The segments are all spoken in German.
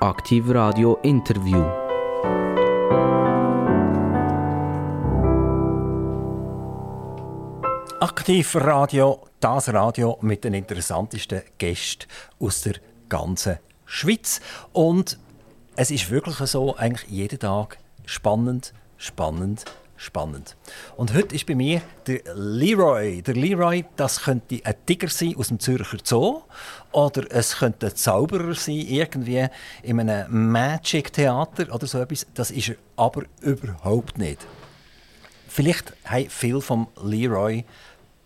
Aktiv Radio Interview. Aktiv Radio, das Radio mit den interessantesten Gästen aus der ganzen Schweiz. Und es ist wirklich so, eigentlich jeden Tag spannend, spannend, spannend. Und heute ist bei mir der Leroy. Der Leroy, das könnte ein Tiger sein aus dem Zürcher Zoo oder es könnte ein Zauberer sein, irgendwie in einem Magic-Theater oder so etwas. Das ist er aber überhaupt nicht. Vielleicht haben viele vom Leroy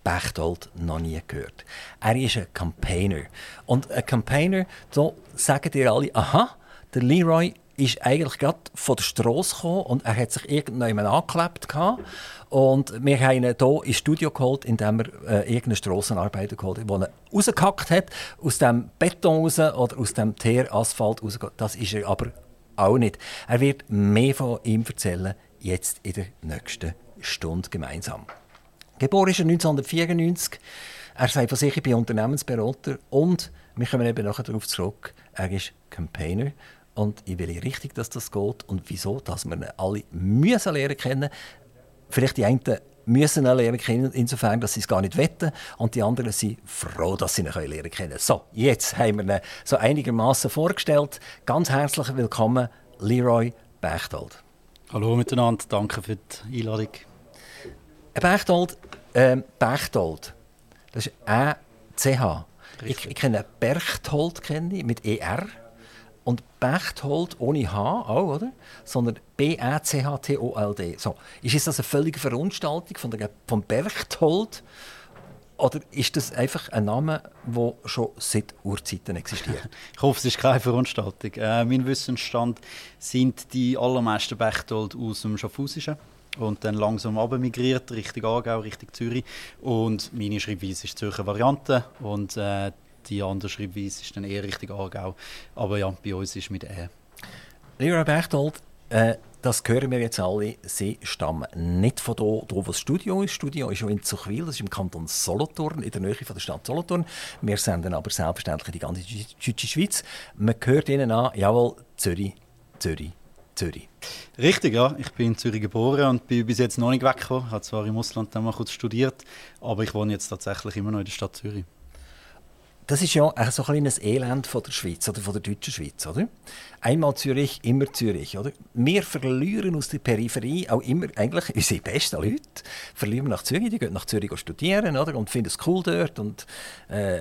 Bechtold noch nie gehört. Er ist ein Campaigner. Und ein Campaigner, da sagen dir alle, aha, der Leroy ist eigentlich gerade von der Straße gekommen und er hat sich irgendjemand angeklebt gehabt. Und wir haben ihn hier ins Studio geholt, indem er äh, irgendeine Strassenarbeiter geholt hat, den er rausgehackt hat, aus dem Beton raus oder aus dem Teerasphalt raus. Das ist er aber auch nicht. Er wird mehr von ihm erzählen, jetzt in der nächsten Stunde gemeinsam. Geboren ist er 1994. Er sagt von sich, ich bin Unternehmensberater und wir kommen eben nachher darauf zurück, er ist Campaigner und ich will richtig, dass das geht und wieso, dass wir alle müssen lernen kennen. Vielleicht die einen müssen ihn lernen kennen, insofern, dass sie es gar nicht wetten und die anderen sind froh, dass sie ihn lernen können. So, jetzt haben wir ihn so einigermaßen vorgestellt. Ganz herzlich willkommen, Leroy Bechtold. Hallo miteinander, danke für die Einladung. Bechtold, ähm, Bechtold, das ist E-C-H. Ich, ich kenne Berchtold kenne ich, mit ER. Und Bechtold ohne H auch, oder? Sondern B-E-C-H-T-O-L-D. So. Ist das eine völlige Verunstaltung von der, von Berchtold? Oder ist das einfach ein Name, der schon seit Urzeiten existiert? ich hoffe, es ist keine Verunstaltung. Äh, mein Wissensstand sind die allermeisten Bechtold aus dem Schaffhausischen und dann langsam migriert Richtung Aargau, Richtung Zürich. Und meine Schreibweise ist Zürcher Variante und äh, die andere Schreibweise ist dann eher Richtung Aargau. Aber ja, bei uns ist mit «ä». Lieber Bechtold, äh, das hören wir jetzt alle, sie stammen nicht von hier, wo das Studio ist. Das Studio ist schon in Zuchwil, das ist im Kanton Solothurn, in der Nähe von der Stadt Solothurn. Wir senden aber selbstverständlich die ganze deutsche Schweiz. Man hört ihnen an, jawohl, Zürich, Zürich, Zürich. Richtig, ja. Ich bin in Zürich geboren und bin bis jetzt noch nicht weggekommen. Ich habe zwar im Ausland dann mal kurz studiert, aber ich wohne jetzt tatsächlich immer noch in der Stadt Zürich das ist ja so ein kleines Elend von der Schweiz oder von der deutschen Schweiz, oder? Einmal Zürich, immer Zürich, oder? Wir verlieren aus der Peripherie auch immer eigentlich unsere besten Leute. Verlieren nach Zürich, die gehen nach Zürich studieren, oder? Und finden es cool dort und äh,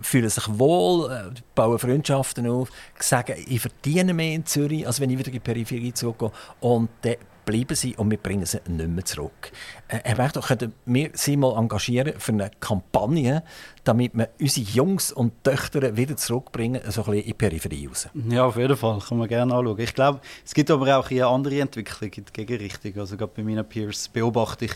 fühlen sich wohl, äh, bauen Freundschaften auf, sagen, ich verdiene mehr in Zürich, als wenn ich wieder in die Peripherie zurückgehe. Und dann bleiben sie und wir bringen sie nicht mehr zurück. Äh, Herr Wächter, könnten wir Sie mal engagieren für eine Kampagne, damit wir unsere Jungs und Töchter wieder zurückbringen, so ein bisschen in die Peripherie raus? Ja, auf jeden Fall, kann man gerne anschauen. Ich glaube, es gibt aber auch eine andere Entwicklung in die Gegenrichtung. Also gerade bei meinen Peers beobachte ich,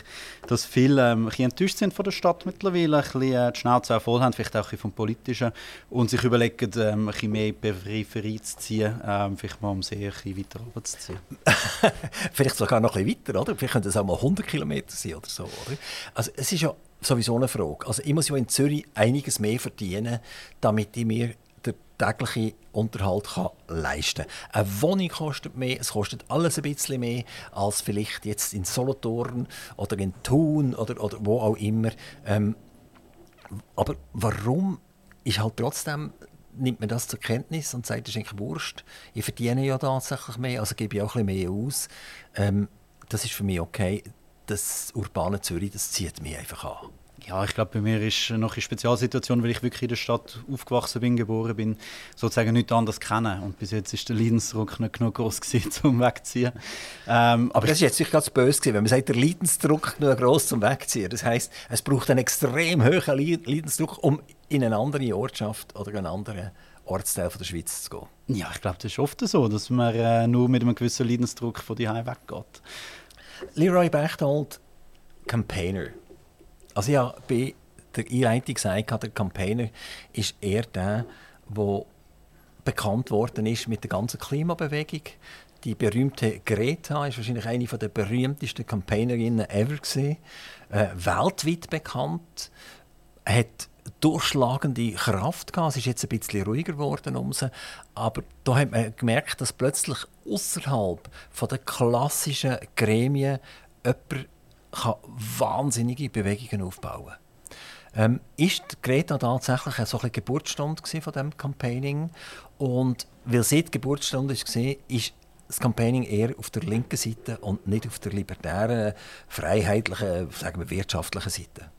dass viele ähm, ein enttäuscht sind von der Stadt mittlerweile, ein bisschen äh, die Schnauze voll haben, vielleicht auch ein bisschen vom Politischen und sich überlegen, ähm, ein bisschen mehr in die Peripherie zu ziehen, ähm, vielleicht mal um See ein bisschen weiter runterzuziehen. vielleicht sogar noch ein bisschen weiter, oder? Vielleicht könnte es auch mal 100 Kilometer sein oder so, oder? Also es ist ja sowieso eine Frage. Also ich muss ja in Zürich einiges mehr verdienen, damit ich mir täglichen Unterhalt kann leisten kann. Eine Wohnung kostet mehr, es kostet alles ein bisschen mehr als vielleicht jetzt in Solothurn oder in Thun oder, oder wo auch immer. Ähm, aber warum ist halt trotzdem nimmt man das zur Kenntnis und sagt, das ist eigentlich Wurst. Ich verdiene ja tatsächlich mehr, also gebe ich auch ein bisschen mehr aus. Ähm, das ist für mich okay das urbane Zürich, das zieht mich einfach an. Ja, ich glaube, bei mir ist noch eine Spezialsituation, weil ich wirklich in der Stadt aufgewachsen bin, geboren bin, sozusagen nichts anderes kennen. Und bis jetzt ist der Leidensdruck nicht genug groß gewesen, um wegzuziehen. Ähm, aber das ist jetzt nicht ganz böse gewesen, wenn man sagt, der Leidensdruck genug groß zum Wegziehen. Das heißt, es braucht einen extrem hohen Leidensdruck, um in eine andere Ortschaft oder einen anderen Ortsteil von der Schweiz zu gehen. Ja, ich glaube, das ist oft so, dass man äh, nur mit einem gewissen Leidensdruck von die weggeht. Leroy Bechtold, Campaigner. Also ja, bei der Einleitung gesagt, der Campaigner ist eher der, der bekannt worden ist mit der ganzen Klimabewegung. Die berühmte Greta ist wahrscheinlich eine der berühmtesten Campaignerinnen ever gewesen. Äh, weltweit bekannt, hat durchschlagende Kraft gehabt. Es ist jetzt ein bisschen ruhiger geworden um sie. Aber da hat man gemerkt, dass plötzlich außerhalb der klassischen Gremien jemand kann wahnsinnige Bewegungen aufbauen ähm, ist Greta tatsächlich eine solche Geburtsstunde von dem Campaigning und weil sie die Geburtsstunde war, ist das Campaigning eher auf der linken Seite und nicht auf der libertären, freiheitlichen, sagen wir, wirtschaftlichen Seite.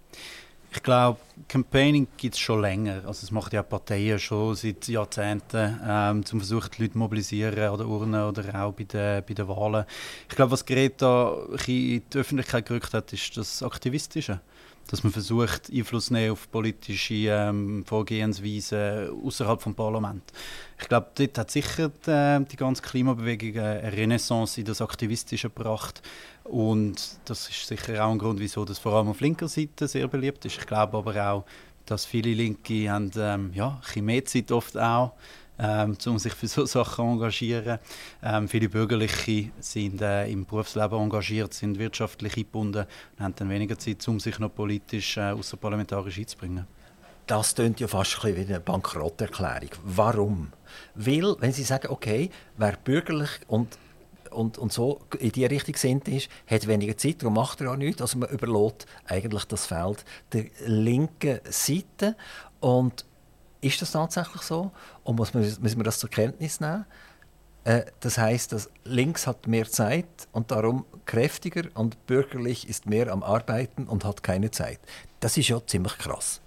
Ich glaube, Campaigning gibt es schon länger. Also es macht ja Parteien schon seit Jahrzehnten, ähm, zum Versuchen, die Leute zu mobilisieren oder Urnen oder auch bei den, bei den Wahlen. Ich glaube, was Greta in die Öffentlichkeit gerückt hat, ist das Aktivistische dass man versucht, Einfluss nehmen auf politische ähm, Vorgehensweisen außerhalb des Parlaments. Ich glaube, dort hat sicher die, äh, die ganze Klimabewegung eine Renaissance in das Aktivistische gebracht. Und das ist sicher auch ein Grund, wieso das vor allem auf linker Seite sehr beliebt ist. Ich glaube aber auch, dass viele Linke haben, ähm, ja, ein mehr Zeit oft auch ähm, um sich für so Sachen zu engagieren. Ähm, viele Bürgerliche sind äh, im Berufsleben engagiert, sind wirtschaftlich eingebunden und haben dann weniger Zeit, um sich noch politisch äh, außerparlamentarisch einzubringen. Das klingt ja fast ein wie eine Bankrotterklärung. Warum? Weil, wenn Sie sagen, okay, wer bürgerlich und und, und so in die Richtung sind ist, hat weniger Zeit, darum macht er auch nichts. Also man überlässt eigentlich das Feld der linken Seite. Und ist das tatsächlich so? Und muss man, müssen wir das zur Kenntnis nehmen? Äh, das heißt, dass links hat mehr Zeit und darum kräftiger und bürgerlich ist mehr am Arbeiten und hat keine Zeit. Das ist ja ziemlich krass.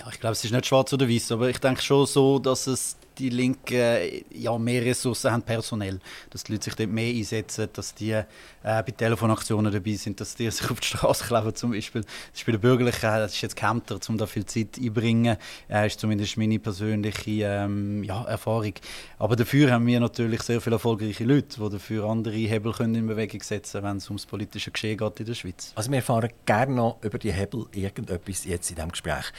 Ja, ich glaube, es ist nicht schwarz oder weiß, aber ich denke schon so, dass es die Linken ja, mehr Ressourcen haben personell, dass die Leute sich dort mehr einsetzen, dass die äh, bei Telefonaktionen dabei sind, dass die sich auf die Straße kleben zum Beispiel. Das ist bei den Bürgerlichen, das ist jetzt gehemmter, um da viel Zeit einzubringen, äh, ist zumindest meine persönliche ähm, ja, Erfahrung. Aber dafür haben wir natürlich sehr viele erfolgreiche Leute, die dafür andere Hebel können in Bewegung setzen können, wenn es ums politische Geschehen geht in der Schweiz. Also wir erfahren gerne noch über die Hebel irgendetwas jetzt in diesem Gespräch.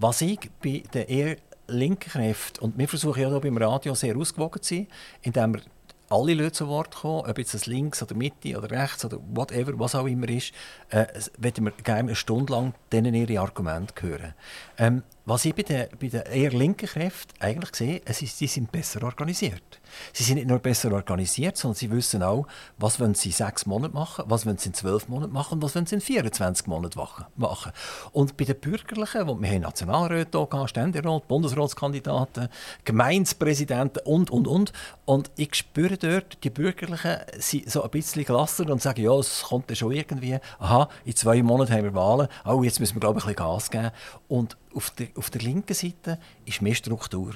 Was ich bei den eher linken Kräfte, und wir versuchen ja hier beim Radio sehr ausgewogen zu sein, indem wir alle Leute zu Wort kommen, ob jetzt das links oder Mitte oder rechts oder whatever, was auch immer ist, äh, würden wir gerne eine Stunde lang denen ihre Argumente hören. Ähm, was ich bei den, bei den eher linken Kräften eigentlich sehe, es ist, sie sind besser organisiert. Sie sind nicht nur besser organisiert, sondern sie wissen auch, was wollen sie in sechs Monaten machen, was wollen sie in zwölf Monaten machen und was wollen sie in 24 Monaten machen. Und bei den Bürgerlichen, wo wir haben Nationalräte hier, Ständerat, Bundesratskandidaten, Gemeindepräsidenten und, und, und. Und ich spüre dort, die Bürgerlichen sind so ein bisschen gelassener und sagen, ja, es kommt ja schon irgendwie, aha, in zwei Monaten haben wir Wahlen, oh, jetzt müssen wir, glaube ich, ein bisschen Gas geben. Und auf der, auf der linken Seite ist mehr Struktur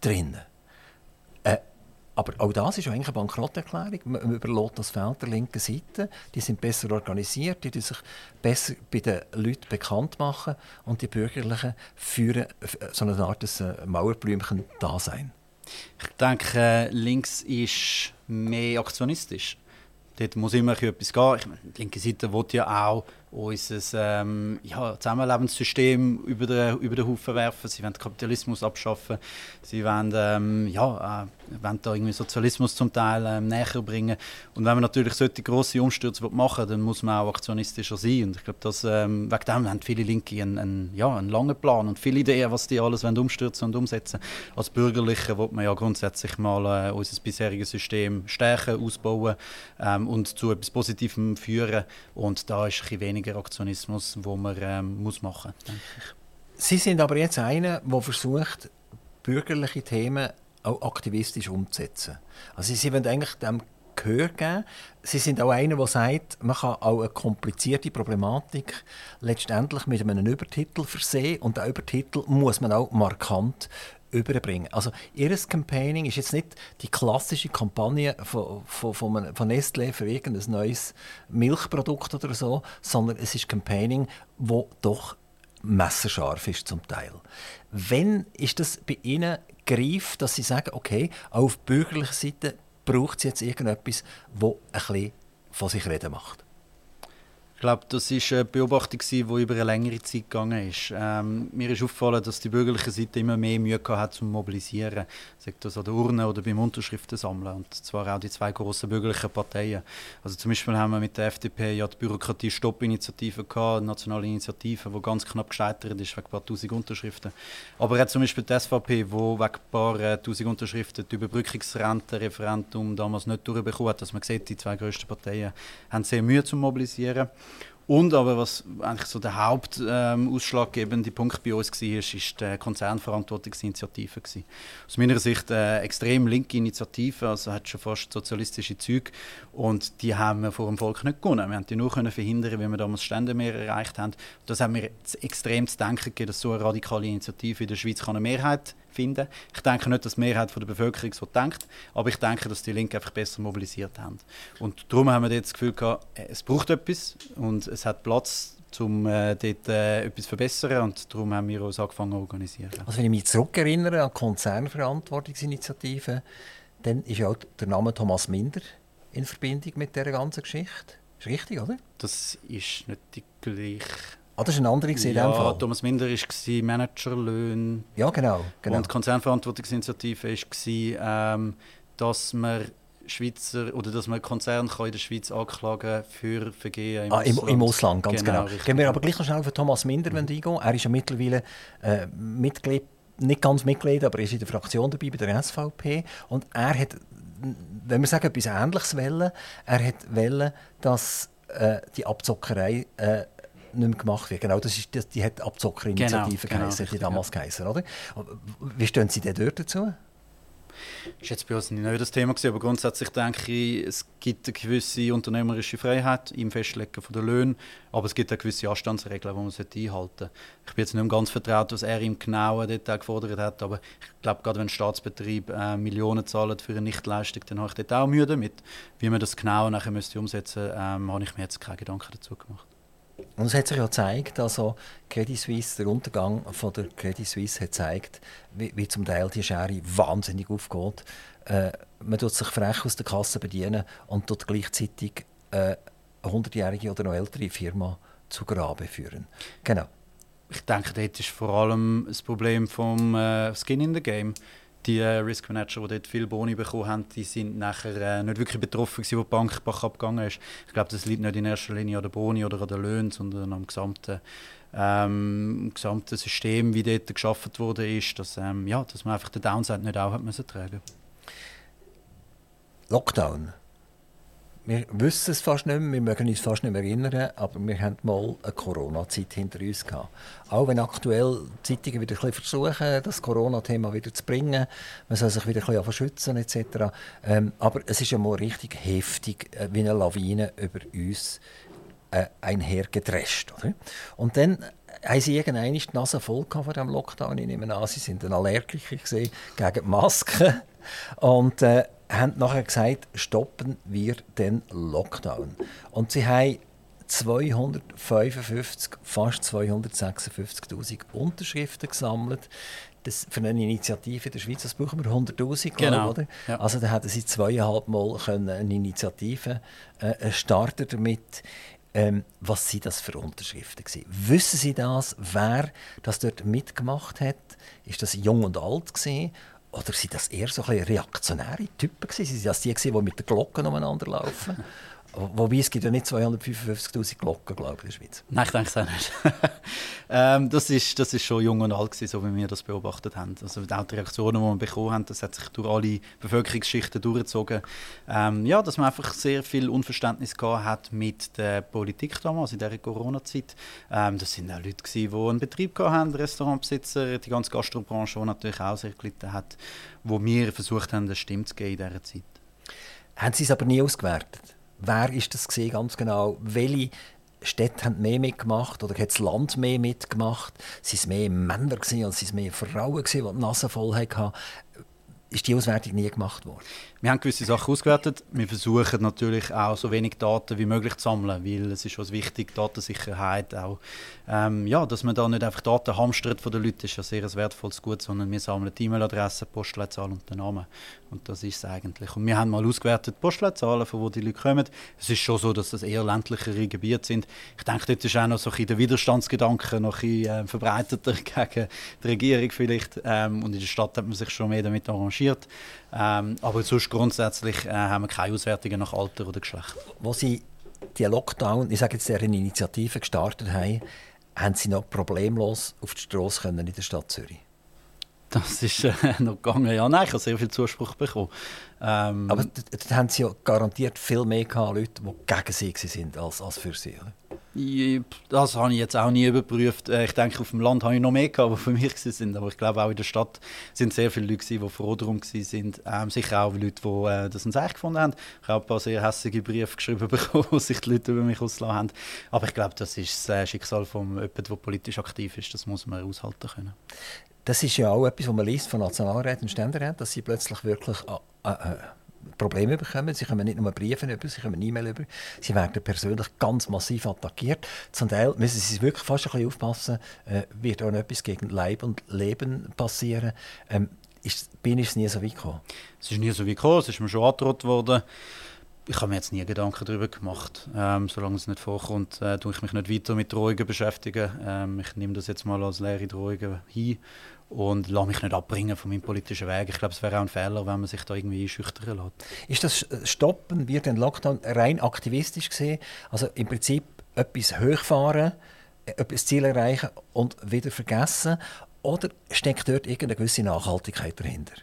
drin. Äh, aber auch das ist eigentlich eine Bankrotterklärung. Man überlässt das Feld der linken Seite. Die sind besser organisiert, die sich besser bei den Leuten bekannt machen und die Bürgerlichen führen so eine Art äh, Mauerblümchen-Dasein. Ich denke, links ist mehr aktionistisch. Dort muss immer etwas gehen. Ich meine, die linke Seite will ja auch unser ähm, ja, Zusammenlebenssystem über den, über den Haufen werfen. Sie wollen Kapitalismus abschaffen. Sie wollen, ähm, ja, äh, wollen da irgendwie Sozialismus zum Teil ähm, näher bringen. Und wenn man natürlich solche grosse Umstürze machen dann muss man auch aktionistischer sein. Und ich glaube, dass, ähm, wegen dem haben viele Linke einen, einen, ja, einen langen Plan und viele Ideen, was die alles wollen umstürzen und umsetzen Als Bürgerliche will man ja grundsätzlich mal äh, unser bisheriges System stärken, ausbauen ähm, und zu etwas Positivem führen. Und da ist ein bisschen weniger Aktionismus, wo man ähm, muss machen muss. Sie sind aber jetzt einer, der versucht, bürgerliche Themen auch aktivistisch umzusetzen. Also Sie wollen eigentlich dem Gehör geben. Sie sind auch einer, der sagt, man kann auch eine komplizierte Problematik letztendlich mit einem Übertitel versehen und der Übertitel muss man auch markant überbringen. Also ihr Campaigning ist jetzt nicht die klassische Kampagne von, von, von, von Nestlé für irgendein neues Milchprodukt oder so, sondern es ist Campaigning, wo doch messerscharf ist zum Teil. Wenn ist das bei Ihnen greif, dass Sie sagen, okay, auf bürgerlicher Seite braucht es jetzt irgendetwas, wo ein bisschen von sich reden macht? Glaube, das ist eine Beobachtung, die über eine längere Zeit gegangen ist. Ähm, mir ist aufgefallen, dass die bürgerliche Seite immer mehr Mühe hat zum Mobilisieren, sei das an der Urne oder beim Unterschriften sammeln. Und zwar auch die zwei grossen bürgerlichen Parteien. Also zum Beispiel haben wir mit der FDP ja die Bürokratie-Stopp-Initiative gehabt, eine nationale Initiative, die ganz knapp gescheitert ist wegen ein paar tausend Unterschriften. Aber auch zum Beispiel die SVP, wo wegen ein paar äh, tausend Unterschriften die Überbrückungsrente-Referendum damals nicht durchbekommen hat. Dass man sieht, die zwei grössten Parteien haben sehr Mühe zum Mobilisieren. Und aber was eigentlich so der hauptausschlaggebende ähm, Punkt bei uns war, ist, ist die Konzernverantwortungsinitiative. Gewesen. Aus meiner Sicht eine extrem linke Initiative, also hat schon fast sozialistische Züge. Und die haben wir vor dem Volk nicht gewonnen. Wir haben die nur können verhindern, wie wir damals Stände mehr erreicht haben. Das hat mir extrem zu denken gegeben, dass so eine radikale Initiative in der Schweiz eine Mehrheit finden. Ich denke nicht, dass die Mehrheit von der Bevölkerung so denkt, aber ich denke, dass die Linken einfach besser mobilisiert haben. Und darum haben wir jetzt das Gefühl gehabt, es braucht etwas und es hat Platz, um äh, dort äh, etwas zu verbessern und darum haben wir uns angefangen zu organisieren. Also wenn ich mich zurückerinnere an die Konzernverantwortungsinitiative, dann ist ja auch der Name Thomas Minder in Verbindung mit dieser ganzen Geschichte. Ist richtig, oder? Das ist nicht die gleiche Ah, das war eine andere in ja? Thomas Minder war Managerlöhne. Ja, genau, genau. Und die Konzernverantwortungsinitiative war, ähm, dass man Schweizer oder dass man Konzern kann in der Schweiz anklagen für Vergehen im ah, Ausland. Im, Ausland, ganz genau. genau. Gehen wir aber gleich noch schnell auf Thomas Minder mhm. eingehen. Er ist ja mittlerweile äh, Mitglied, nicht ganz Mitglied, aber er ist in der Fraktion dabei bei der SVP. Und er hat, wenn wir sagen, etwas Ähnliches wollen, er hat wollen, dass äh, die Abzockerei äh, nicht mehr gemacht wird. Genau, das ist, das, die hat Abzockerinitiative genau, geheißen, genau, die damals ja. geheißen, oder? Wie stehen Sie denn dort dazu? Das war jetzt bei uns nicht das Thema, aber grundsätzlich denke ich, es gibt eine gewisse unternehmerische Freiheit im Festlegen der Löhne, aber es gibt auch gewisse Anstandsregeln, die man einhalten sollte. Ich bin jetzt nicht mehr ganz vertraut, was er im genauen Detail gefordert hat, aber ich glaube, gerade wenn Staatsbetrieb äh, Millionen zahlen für eine Nichtleistung, dann habe ich dort auch Mühe damit. Wie man das genau nachher müsste umsetzen müsste, ähm, habe ich mir jetzt keine Gedanken dazu gemacht. Und es hat sich ja gezeigt, also Credit Suisse, der Untergang von der Credit Suisse hat gezeigt, wie, wie zum Teil die Schere wahnsinnig aufgeht. Äh, man tut sich frech aus der Kasse bedienen und tut gleichzeitig äh, eine 100-jährige oder noch ältere Firma zu Grabe führen. Genau. Ich denke, dort ist vor allem das Problem vom äh, Skin in the Game die äh, Risk Manager, die dort viel Boni bekommen haben, die sind nachher äh, nicht wirklich betroffen gewesen, wo die Bank abgegangen ist. Ich glaube, das liegt nicht in erster Linie an der Boni oder an den Löhnen, sondern am gesamten, ähm, gesamten System, wie dort geschaffen wurde, ist, dass, ähm, ja, dass man einfach den Downside nicht auch hat müssen tragen. Lockdown wir wissen es fast nicht mehr, wir mögen uns fast nicht mehr erinnern, aber wir haben mal eine Corona-Zeit hinter uns gehabt. Auch wenn aktuell die Zeitungen wieder ein versuchen, das Corona-Thema wieder zu bringen, man soll sich wieder ein bisschen schützen etc. Ähm, aber es ist ja mal richtig heftig, äh, wie eine Lawine über uns äh, einhergedrescht. Oder? Und dann haben sie irgendwann die Nase voll von diesem Lockdown. Ich nehme an, sie sind ein Allergiker gegen die Masken. Und äh, haben nachher gesagt, stoppen wir den Lockdown. Und sie haben 255, fast 256.000 Unterschriften gesammelt. Das für eine Initiative in der Schweiz, das brauchen wir 100'000, genau. oder? Ja. Also da hätten sie zweieinhalb Mal können eine Initiative äh, starten damit. Ähm, was sind das für Unterschriften gewesen? Wissen Sie das, wer das dort mitgemacht hat? Ist das jung und alt gewesen? Oder sind das eher so ein reaktionäre Typen gewesen? Sind das die, die mit den Glocken umeinander laufen? Wobei es gibt ja nicht 255'000 Glocken, glaube ich, in der Schweiz. Nein, ich denke es auch nicht. ähm, das, ist, das ist schon jung und alt, gewesen, so wie wir das beobachtet haben. Also auch die Reaktionen, die wir bekommen haben, das hat sich durch alle Bevölkerungsschichten durchgezogen. Ähm, ja, dass man einfach sehr viel Unverständnis gehabt hat mit der Politik damals, in dieser Corona-Zeit. Ähm, das sind auch Leute, gewesen, die einen Betrieb hatten, Restaurantbesitzer, die ganze Gastrobranche, die natürlich auch sehr gelitten hat, wo wir versucht haben, eine Stimme zu geben in dieser Zeit. Haben Sie es aber nie ausgewertet? Wer ist das gesehen ganz genau? Welche Städte haben mehr mitgemacht oder hat das Land mehr mitgemacht? Sind es mehr Männer gewesen, oder sind es mehr Frauen gewesen, die die Nase voll hatten? ist die Auswertung nie gemacht worden? Wir haben gewisse Sachen ausgewertet. Wir versuchen natürlich auch so wenig Daten wie möglich zu sammeln, weil es ist uns wichtig, Datensicherheit auch. Ähm, ja, dass man da nicht einfach Daten hamstert von den Leuten, ist ja sehr ein wertvolles Gut, sondern wir sammeln die E-Mail-Adresse, Postleitzahl und den Namen. Und das ist es eigentlich. Und wir haben mal ausgewertet, Postleitzahlen, von wo die Leute kommen. Es ist schon so, dass das eher ländlichere Gebiete sind. Ich denke, dort ist auch noch so ein der Widerstandsgedanke noch ein bisschen, äh, verbreiteter gegen die Regierung vielleicht. Ähm, und in der Stadt hat man sich schon mehr damit arrangiert. Ähm, aber sonst grundsätzlich äh, haben wir keine Auswertungen nach Alter oder Geschlecht. Wo Sie die Lockdown, ich sage jetzt deren Initiative gestartet haben, haben Sie noch problemlos auf die Straße können in der Stadt Zürich? Das ist äh, noch gegangen. Ja, nein, ich habe sehr viel Zuspruch bekommen. Ähm, Aber da haben Sie ja garantiert viel mehr gehabt, Leute, die gegen Sie sind als, als für Sie. Oder? Das habe ich jetzt auch nie überprüft. Äh, ich denke, auf dem Land habe ich noch mehr gehabt, die für mich sind. Aber ich glaube, auch in der Stadt sind sehr viele Leute, die froh darum waren. Ähm, sicher auch Leute, die äh, das uns echt gefunden haben. Ich habe ein paar sehr hässliche Briefe geschrieben bekommen, wo sich die Leute über mich ausgelassen haben. Aber ich glaube, das ist das äh, Schicksal von jemandem, der politisch aktiv ist. Das muss man aushalten können. Das ist ja auch etwas, was man liest von Nationalräten und Ständeräten, dass sie plötzlich wirklich äh, äh, Probleme bekommen. Sie kommen nicht nur Briefe über, sie kommen E-Mail über. Sie werden persönlich ganz massiv attackiert. Zum Teil müssen sie wirklich fast ein bisschen aufpassen, äh, wird auch etwas gegen Leib und Leben passieren. Ähm, ist, bin ich es nie so weit gekommen? Es ist nie so weit gekommen, es ist mir schon angedroht worden. Ich habe mir jetzt nie Gedanken darüber gemacht. Ähm, solange es nicht vorkommt, äh, tue ich mich nicht weiter mit Drohungen beschäftigen. Ähm, ich nehme das jetzt mal als leere Drohungen hin und lasse mich nicht abbringen von meinem politischen Weg. Ich glaube, es wäre auch ein Fehler, wenn man sich da irgendwie einschüchtern lässt. Ist das Stoppen, wird den Lockdown rein aktivistisch gesehen? Also im Prinzip etwas hochfahren, etwas Ziel erreichen und wieder vergessen? Oder steckt dort irgendeine gewisse Nachhaltigkeit dahinter?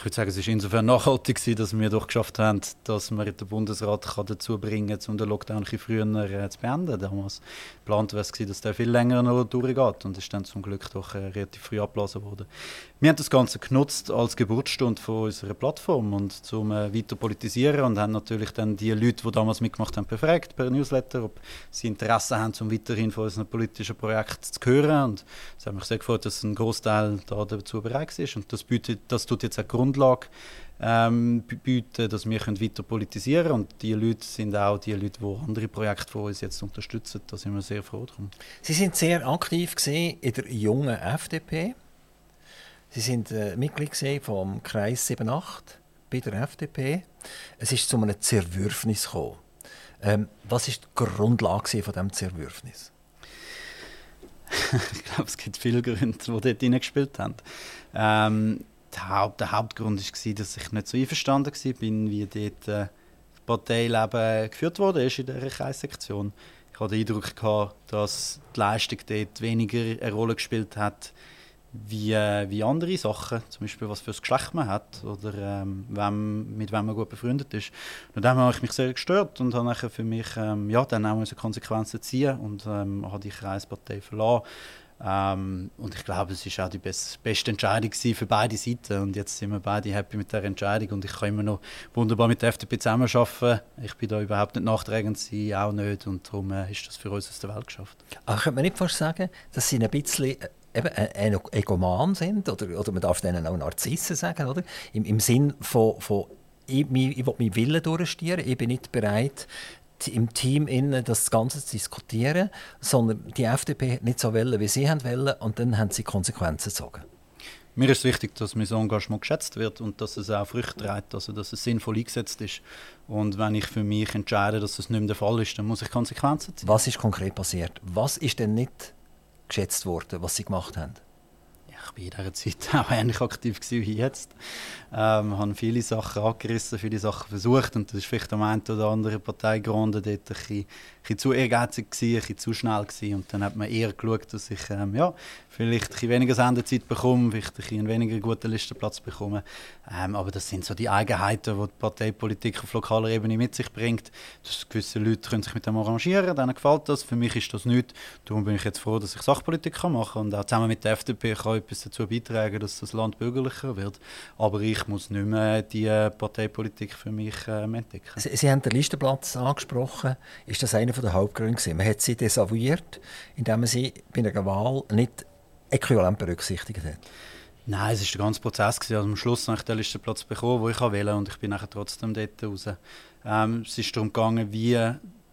Ich würde sagen, es war insofern nachhaltig, dass wir doch geschafft haben, dass man den Bundesrat kann dazu bringen kann, um den Lockdown ein früher äh, zu beenden. Damals geplant wäre es, dass der viel länger noch durchgeht und ist dann zum Glück doch äh, relativ früh abgeblasen worden. Wir haben das Ganze genutzt als Geburtsstunde von unserer Plattform und zum äh, weiter politisieren und haben natürlich dann die Leute, die damals mitgemacht haben, befragt per Newsletter, ob sie Interesse haben, um weiterhin von unseren politischen Projekten zu hören. Und es hat mich sehr gefreut, dass ein Großteil da dazu bereit ist und das bietet, das tut jetzt eine Grundlage ähm, bieten, dass wir können weiter politisieren können. Und die Leute sind auch die Leute, die andere Projekte von uns jetzt unterstützen. Da sind wir sehr froh drum. Sie sind sehr aktiv in der jungen FDP. Sie sind äh, Mitglied vom Kreis 78 bei der FDP. Es ist zu einem Zerwürfnis gekommen. Ähm, was ist die Grundlage von diesem Zerwürfnis? ich glaube, es gibt viele Gründe, die dort hineingespielt haben. Ähm, Haupt, der Hauptgrund war, dass ich nicht so einverstanden war, wie dort äh, das Parteileben geführt wurde ist in dieser Kreissektion. Ich hatte den Eindruck, gehabt, dass die Leistung dort weniger eine Rolle gespielt hat, wie, äh, wie andere Sachen, zum Beispiel was für ein Geschlecht man hat oder ähm, wem, mit wem man gut befreundet ist. Und dann habe ich mich sehr gestört und habe für mich ähm, ja, dann auch Konsequenzen ziehen und ähm, habe die Kreispartei verlassen. Ähm, und ich glaube, es war auch die best, beste Entscheidung für beide Seiten. Und jetzt sind wir beide happy mit der Entscheidung. Und ich kann immer noch wunderbar mit der FDP zusammenarbeiten. Ich bin da überhaupt nicht nachträgend, sie auch nicht. Und darum äh, ist das für uns aus der Welt geschafft. Aber könnte man nicht fast sagen, dass sie ein bisschen äh, eben ein Egoman sind oder, oder man darf denen auch Narzissen sagen, oder? Im, im Sinn von, von ich, ich will meinen Willen durchstieren, ich bin nicht bereit, im Team innen das Ganze zu diskutieren, sondern die FDP hat nicht so wollen, wie sie haben wollen und dann haben sie Konsequenzen gezogen. Mir ist wichtig, dass mein Engagement geschätzt wird und dass es auch Früchte trägt, also dass es sinnvoll eingesetzt ist. Und wenn ich für mich entscheide, dass das nicht mehr der Fall ist, dann muss ich Konsequenzen ziehen. Was ist konkret passiert? Was ist denn nicht geschätzt worden, was sie gemacht haben? Ich war in dieser Zeit auch ähnlich aktiv wie jetzt. Ähm, habe viele Sachen angerissen, viele Sachen versucht und das ist vielleicht am einen oder anderen Parteigrunde dort ein bisschen, bisschen zu ehrgeizig gewesen, ein bisschen zu schnell gewesen und dann hat man eher geschaut, dass ich ähm, ja, vielleicht ein weniger Sendezeit bekomme, vielleicht ein bisschen weniger guten Listenplatz bekomme. Ähm, aber das sind so die Eigenheiten, die die Parteipolitik auf lokaler Ebene mit sich bringt. Dass gewisse Leute können sich mit dem arrangieren, denen gefällt das. Für mich ist das nichts. Darum bin ich jetzt froh, dass ich Sachpolitik machen kann und auch zusammen mit der FDP kann etwas dazu beitragen, dass das Land bürgerlicher wird. Aber ich muss nicht mehr die Parteipolitik für mich äh, entdecken. Sie, Sie, haben den Listenplatz angesprochen. Ist das einer der Hauptgründe gewesen? Man hat sie desavouiert, indem man sie bei einer Wahl nicht äquivalent berücksichtigt hat? Nein, es war der ganze Prozess. Also am Schluss habe ich den Listenplatz bekommen, den ich wollte und ich bin nachher trotzdem dort raus. Ähm, es ist darum gegangen, wie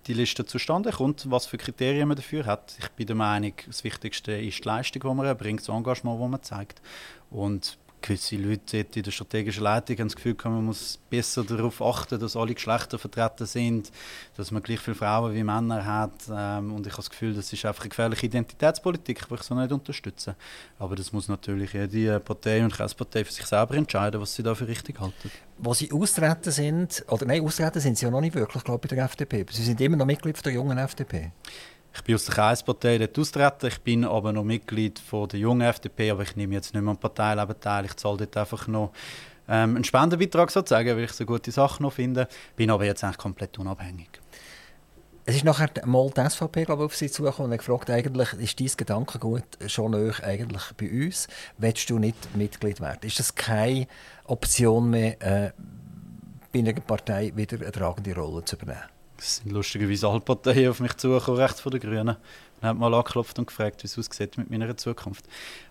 die Liste zustande kommt, was für Kriterien man dafür hat. Ich bin der Meinung, das Wichtigste ist die Leistung, die man erbringt, das Engagement, das man zeigt. Und gewisse Leute in der strategischen Leitung haben das Gefühl, man muss besser darauf achten, dass alle Geschlechter vertreten sind, dass man gleich viele Frauen wie Männer hat. Ähm, und ich habe das Gefühl, das ist einfach eine gefährliche Identitätspolitik, die ich so nicht unterstütze. Aber das muss natürlich jede Partei und Kreispartei für sich selber entscheiden, was sie da für richtig halten. Wo sie austreten sind, oder nein, austreten sind sie ja noch nicht wirklich, glaube ich, bei der FDP. Sie sind immer noch Mitglied der jungen FDP. Ich bin aus der Kreispartei dort austreten. Ich bin aber noch Mitglied von der jungen FDP, aber ich nehme jetzt nicht mehr am Parteileben teil. Ich zahle dort einfach noch ähm, einen Spendenbeitrag sozusagen, weil ich so gute Sachen noch finde. Bin aber jetzt eigentlich komplett unabhängig. Es ist nachher mal die SVP glaube ich, auf Sie zugekommen und gefragt, eigentlich ist dein Gedankengut schon näher eigentlich bei uns? Willst du nicht Mitglied werden? Ist das keine Option mehr, äh, bei einer Partei wieder eine tragende Rolle zu übernehmen? Es sind lustigerweise alle Parteien auf mich zugekommen, rechts von den Grünen. Und haben mal angeklopft und gefragt, wie es aussieht mit meiner Zukunft.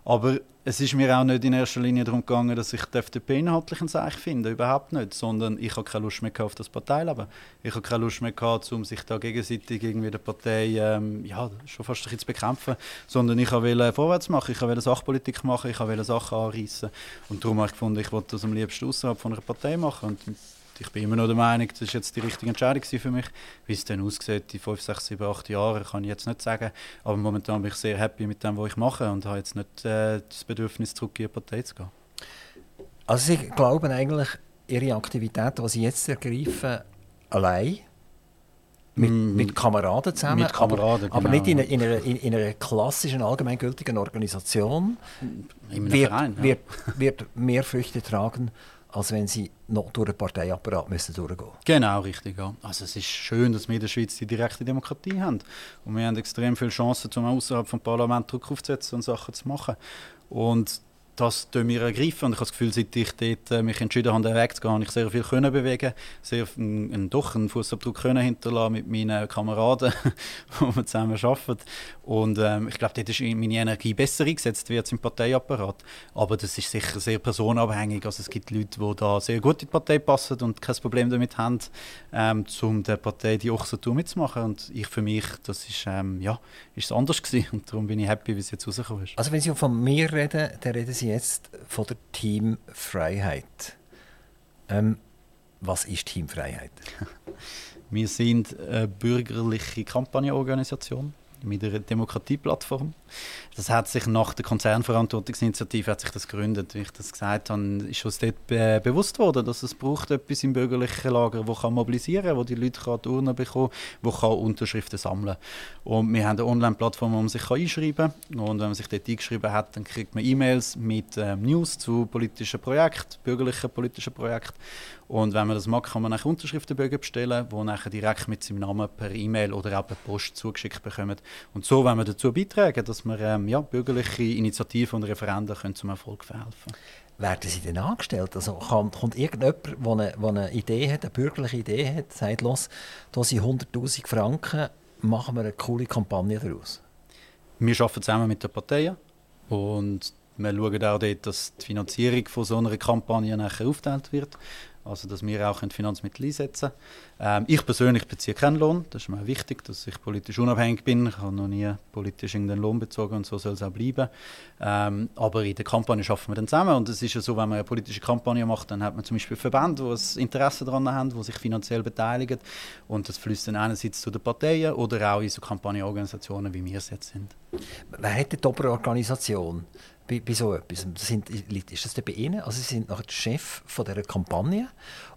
Aber es ist mir auch nicht in erster Linie darum gegangen, dass ich die FDP inhaltlich ein Zeichen finde, überhaupt nicht. Sondern ich habe keine Lust mehr auf das Parteileben. Ich habe keine Lust mehr gehabt, um sich da gegenseitig irgendwie der Partei ähm, ja, schon fast ein zu bekämpfen. Sondern ich wollte vorwärts machen, ich wollte Sachpolitik machen, ich wollte Sachen anreißen. Und darum habe ich gefunden, ich wollte das am liebsten außerhalb von einer Partei machen. Und ich bin immer noch der Meinung, das ist jetzt die richtige Entscheidung für mich. Wie es dann aussieht, in 5, 6, 7, 8 Jahren, kann ich jetzt nicht sagen. Aber momentan bin ich sehr happy mit dem, was ich mache und habe jetzt nicht äh, das Bedürfnis, zurück in die Partei zu gehen. Also Sie glauben eigentlich, Ihre Aktivitäten, die Sie jetzt ergreifen, allein mit, mm, mit, Kameraden zusammen, mit Kameraden, aber, genau. aber, nicht in, in, einer, in, in, einer, klassischen, allgemeingültigen Organisation, wird, Verein, ja. wird, wird mehr Früchte tragen als wenn sie noch durch den Parteiapparat müssen durchgehen Genau, richtig. Ja. Also es ist schön, dass wir in der Schweiz die direkte Demokratie haben. Und wir haben extrem viele Chancen, um außerhalb des Parlaments Druck aufzusetzen und Sachen zu machen. Und das wir ergreifen. Und ich habe das Gefühl, seit ich dort, äh, mich entschieden habe, den Weg zu gehen, habe ich sehr viel können bewegen sehr einen, doch einen Fußabdruck können hinterlassen mit meinen Kameraden, wo wir zusammen arbeiten. Und ähm, ich glaube, dort ist meine Energie besser eingesetzt jetzt im Parteiapparat. Aber das ist sicher sehr personenabhängig. Also es gibt Leute, die da sehr gut in die Partei passen und kein Problem damit haben, ähm, um der Partei die Ochsentour mitzumachen. Und ich für mich, das ist, ähm, ja, ist anders gewesen. Und darum bin ich happy, wie es jetzt rausgekommen ist. Also wenn Sie von mir reden, dann reden Sie jetzt von der Teamfreiheit. Ähm, was ist Teamfreiheit? Wir sind eine bürgerliche Kampagnenorganisation mit einer Demokratieplattform. Das hat sich nach der Konzernverantwortungsinitiative hat sich das gegründet. Wie ich das gesagt habe, ist uns dort be bewusst worden, dass es braucht etwas im bürgerlichen Lager, das kann mobilisieren kann, wo die Leute kann die Urne bekommen kann, kann Unterschriften sammeln Und wir haben eine Online-Plattform, wo man sich einschreiben kann. Und wenn man sich dort eingeschrieben hat, dann kriegt man E-Mails mit ähm, News zu politischen Projekten, bürgerlichen politischen Projekten. Und wenn man das mag, kann man nachher Unterschriftenbögen bestellen, die nachher direkt mit seinem Namen per E-Mail oder auch per Post zugeschickt bekommen. Und so wollen wir dazu beitragen, dass wir ähm, ja, bürgerliche Initiativen und Referenden können zum Erfolg verhelfen Werden Sie denn angestellt? Also kommt irgendjemand, der eine, eine Idee hat, eine bürgerliche Idee hat, sagt, los, da sind 100'000 Franken, machen wir eine coole Kampagne daraus? Wir arbeiten zusammen mit den Parteien und wir schauen auch dort, dass die Finanzierung von so einer Kampagne nachher aufgeteilt wird also dass wir auch Finanzmittel einsetzen können. Ähm, ich persönlich beziehe keinen Lohn, das ist mir wichtig, dass ich politisch unabhängig bin. Ich habe noch nie politisch irgendeinen Lohn bezogen und so soll es auch bleiben. Ähm, aber in der Kampagne arbeiten wir dann zusammen und es ist ja so, wenn man eine politische Kampagne macht, dann hat man zum Beispiel Verbände, die ein Interesse daran haben, die sich finanziell beteiligen und das fließt dann einerseits zu den Parteien oder auch in so Kampagnenorganisationen, wie wir es jetzt sind. Wer hat die Top-Organisation? Bei, bei so etwas? Sind, ist das bei Ihnen? Also Sie sind der Chef von dieser Kampagne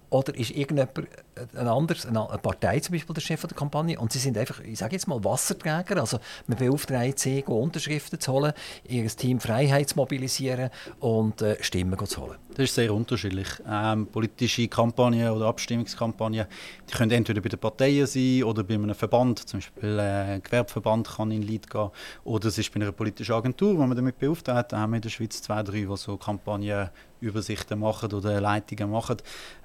oder ist irgendjemand, äh, ein anderes, eine Partei zum Beispiel der Chef der Kampagne und Sie sind einfach, ich sage jetzt mal, Wasserträger, also man beauftragt Sie, Unterschriften zu holen, Ihr Team Freiheit zu mobilisieren und äh, Stimmen zu holen. Das ist sehr unterschiedlich. Ähm, politische Kampagnen oder Abstimmungskampagnen, die können entweder bei den Parteien sein oder bei einem Verband, zum Beispiel äh, ein Gewerbeverband kann in Lead gehen, oder es ist bei einer politischen Agentur, wo man damit beauftragt. Da haben wir in der Schweiz zwei, drei, die so Kampagnen Übersichten machen oder Leitungen machen.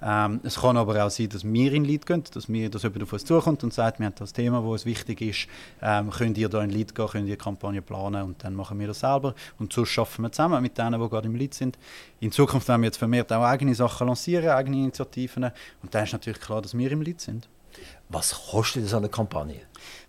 Ähm, es kann aber auch sein, dass wir in Lead gehen, dass, wir, dass jemand auf uns zukommt und sagt, wir haben das Thema, das uns wichtig ist, ähm, könnt ihr da in Lead gehen, könnt ihr Kampagne planen und dann machen wir das selber. Und so schaffen wir zusammen mit denen, die gerade im Lead sind. In Zukunft werden wir jetzt vermehrt auch eigene Sachen lancieren, eigene Initiativen und dann ist natürlich klar, dass wir im Lead sind. Was kostet so eine Kampagne?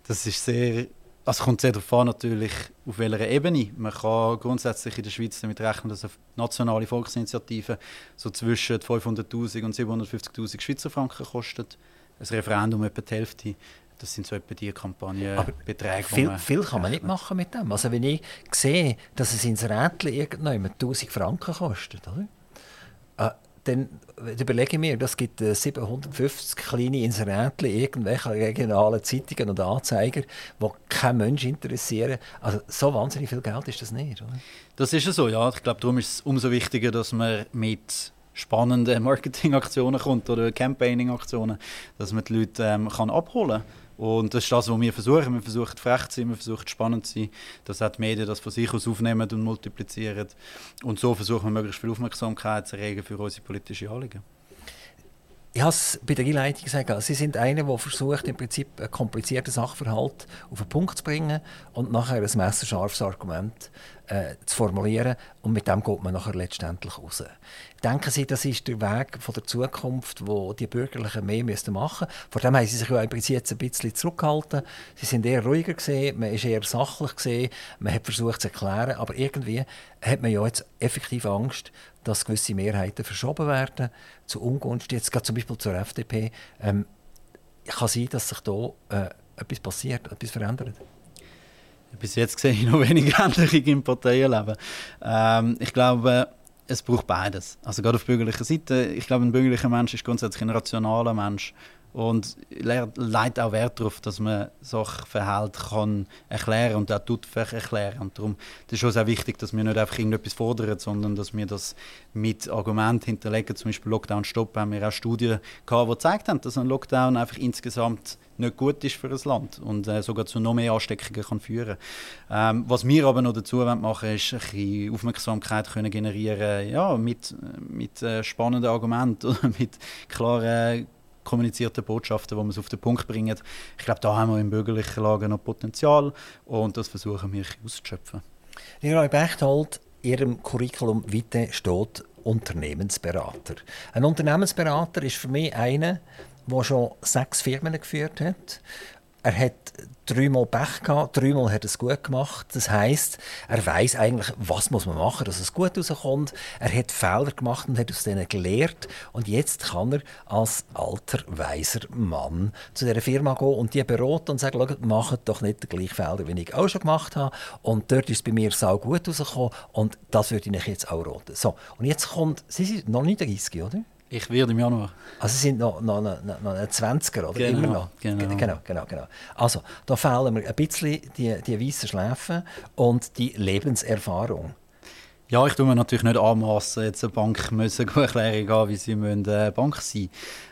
Das ist sehr es kommt sehr darauf an, natürlich, auf welcher Ebene. Man kann grundsätzlich in der Schweiz damit rechnen, dass eine nationale Volksinitiative so zwischen 500'000 und 750'000 Schweizer Franken kostet. Ein Referendum etwa die Hälfte. Das sind so etwa die Kampagnenbeträge. Viel, viel kann man nicht machen mit dem. Also wenn ich sehe, dass es ins Rädchen irgendwann 1000 Franken kostet, oder? Dann überlege ich mir, das gibt 750 äh, kleine Inserätchen, irgendwelche regionalen Zeitungen und Anzeiger, die kein Mensch interessieren. Also so wahnsinnig viel Geld ist das nicht, oder? Das ist ja so, ja. Ich glaube, darum ist es umso wichtiger, dass man mit spannenden Marketingaktionen kommt oder Campaigning-Aktionen, dass man die Leute ähm, kann abholen kann. Und das ist das, was wir versuchen. Wir versuchen frech zu sein, wir versuchen spannend zu sein, dass auch die Medien das von sich aus aufnehmen und multiplizieren. Und so versuchen wir möglichst viel Aufmerksamkeit zu erregen für unsere politischen Anliegen. Ich habe es bei der Einleitung gesagt, Sie sind einer, der versucht, im Prinzip einen komplizierten Sachverhalt auf den Punkt zu bringen und nachher ein messerscharfes Argument äh, zu formulieren. Und mit dem geht man nachher letztendlich raus. Denken Sie, das ist der Weg von der Zukunft, wo die Bürgerlichen mehr müssen machen müssen? Vor dem haben Sie sich ja jetzt ein bisschen zurückgehalten. Sie sind eher ruhiger gesehen, man ist eher sachlich gesehen, man hat versucht zu erklären, aber irgendwie hat man ja jetzt effektiv Angst, dass gewisse Mehrheiten verschoben werden zu Ungunst. Jetzt gerade zum Beispiel zur FDP. Ähm, kann sein, dass sich da äh, etwas passiert, etwas verändert? Bis jetzt sehe ich noch wenig Änderungen im Parteienleben. Ähm, ich glaube, es braucht beides. Also gerade auf bürgerlicher Seite, ich glaube, ein bürgerlicher Mensch ist grundsätzlich ein rationaler Mensch und legt auch Wert darauf, dass man Sachverhalte kann erklären und auch tut erklären. Und darum ist schon sehr wichtig, dass wir nicht einfach irgendetwas fordern, sondern dass wir das mit Argumenten hinterlegen. Zum Beispiel Lockdown Stop haben wir auch Studien gehabt, die gezeigt haben, dass ein Lockdown einfach insgesamt nicht gut ist für ein Land und äh, sogar zu noch mehr Ansteckungen kann führen ähm, Was wir aber noch dazu machen wollen, ist ein bisschen Aufmerksamkeit können generieren ja, mit, mit äh, spannenden Argumenten oder mit klaren kommunizierten Botschaften, die man es auf den Punkt bringt. Ich glaube, da haben wir im bürgerlichen Lager noch Potenzial und das versuchen wir auszuschöpfen. Leroy Bechtold, Ihrem Curriculum vitae steht Unternehmensberater. Ein Unternehmensberater ist für mich einer, der schon sechs Firmen geführt hat. Er hat dreimal Pech gehabt, dreimal hat er es gut gemacht. Das heißt, er weiß eigentlich, was muss man machen, dass es gut rauskommt. Er hat Fehler gemacht und hat aus denen gelernt. Und jetzt kann er als alter, weiser Mann zu dieser Firma gehen und die beraten und sagen, macht doch nicht den gleichen Fehler, wie ich auch schon gemacht habe. Und dort ist es bei mir sau gut rausgekommen und das würde ich jetzt auch raten. So, und jetzt kommt, Sie sind noch nicht 30, oder? Ich werde im Januar. Also Sie sind noch, noch, noch, noch ein 20er, oder? Genau, Immer noch? Genau. genau, genau, genau. Also, da fehlen mir ein bisschen die, die weißen Schläfen und die Lebenserfahrung. Ja, ich tue mir natürlich nicht anmassen, jetzt eine Bank müssen Erklärung geben, wie sie müssen, äh, Bank sein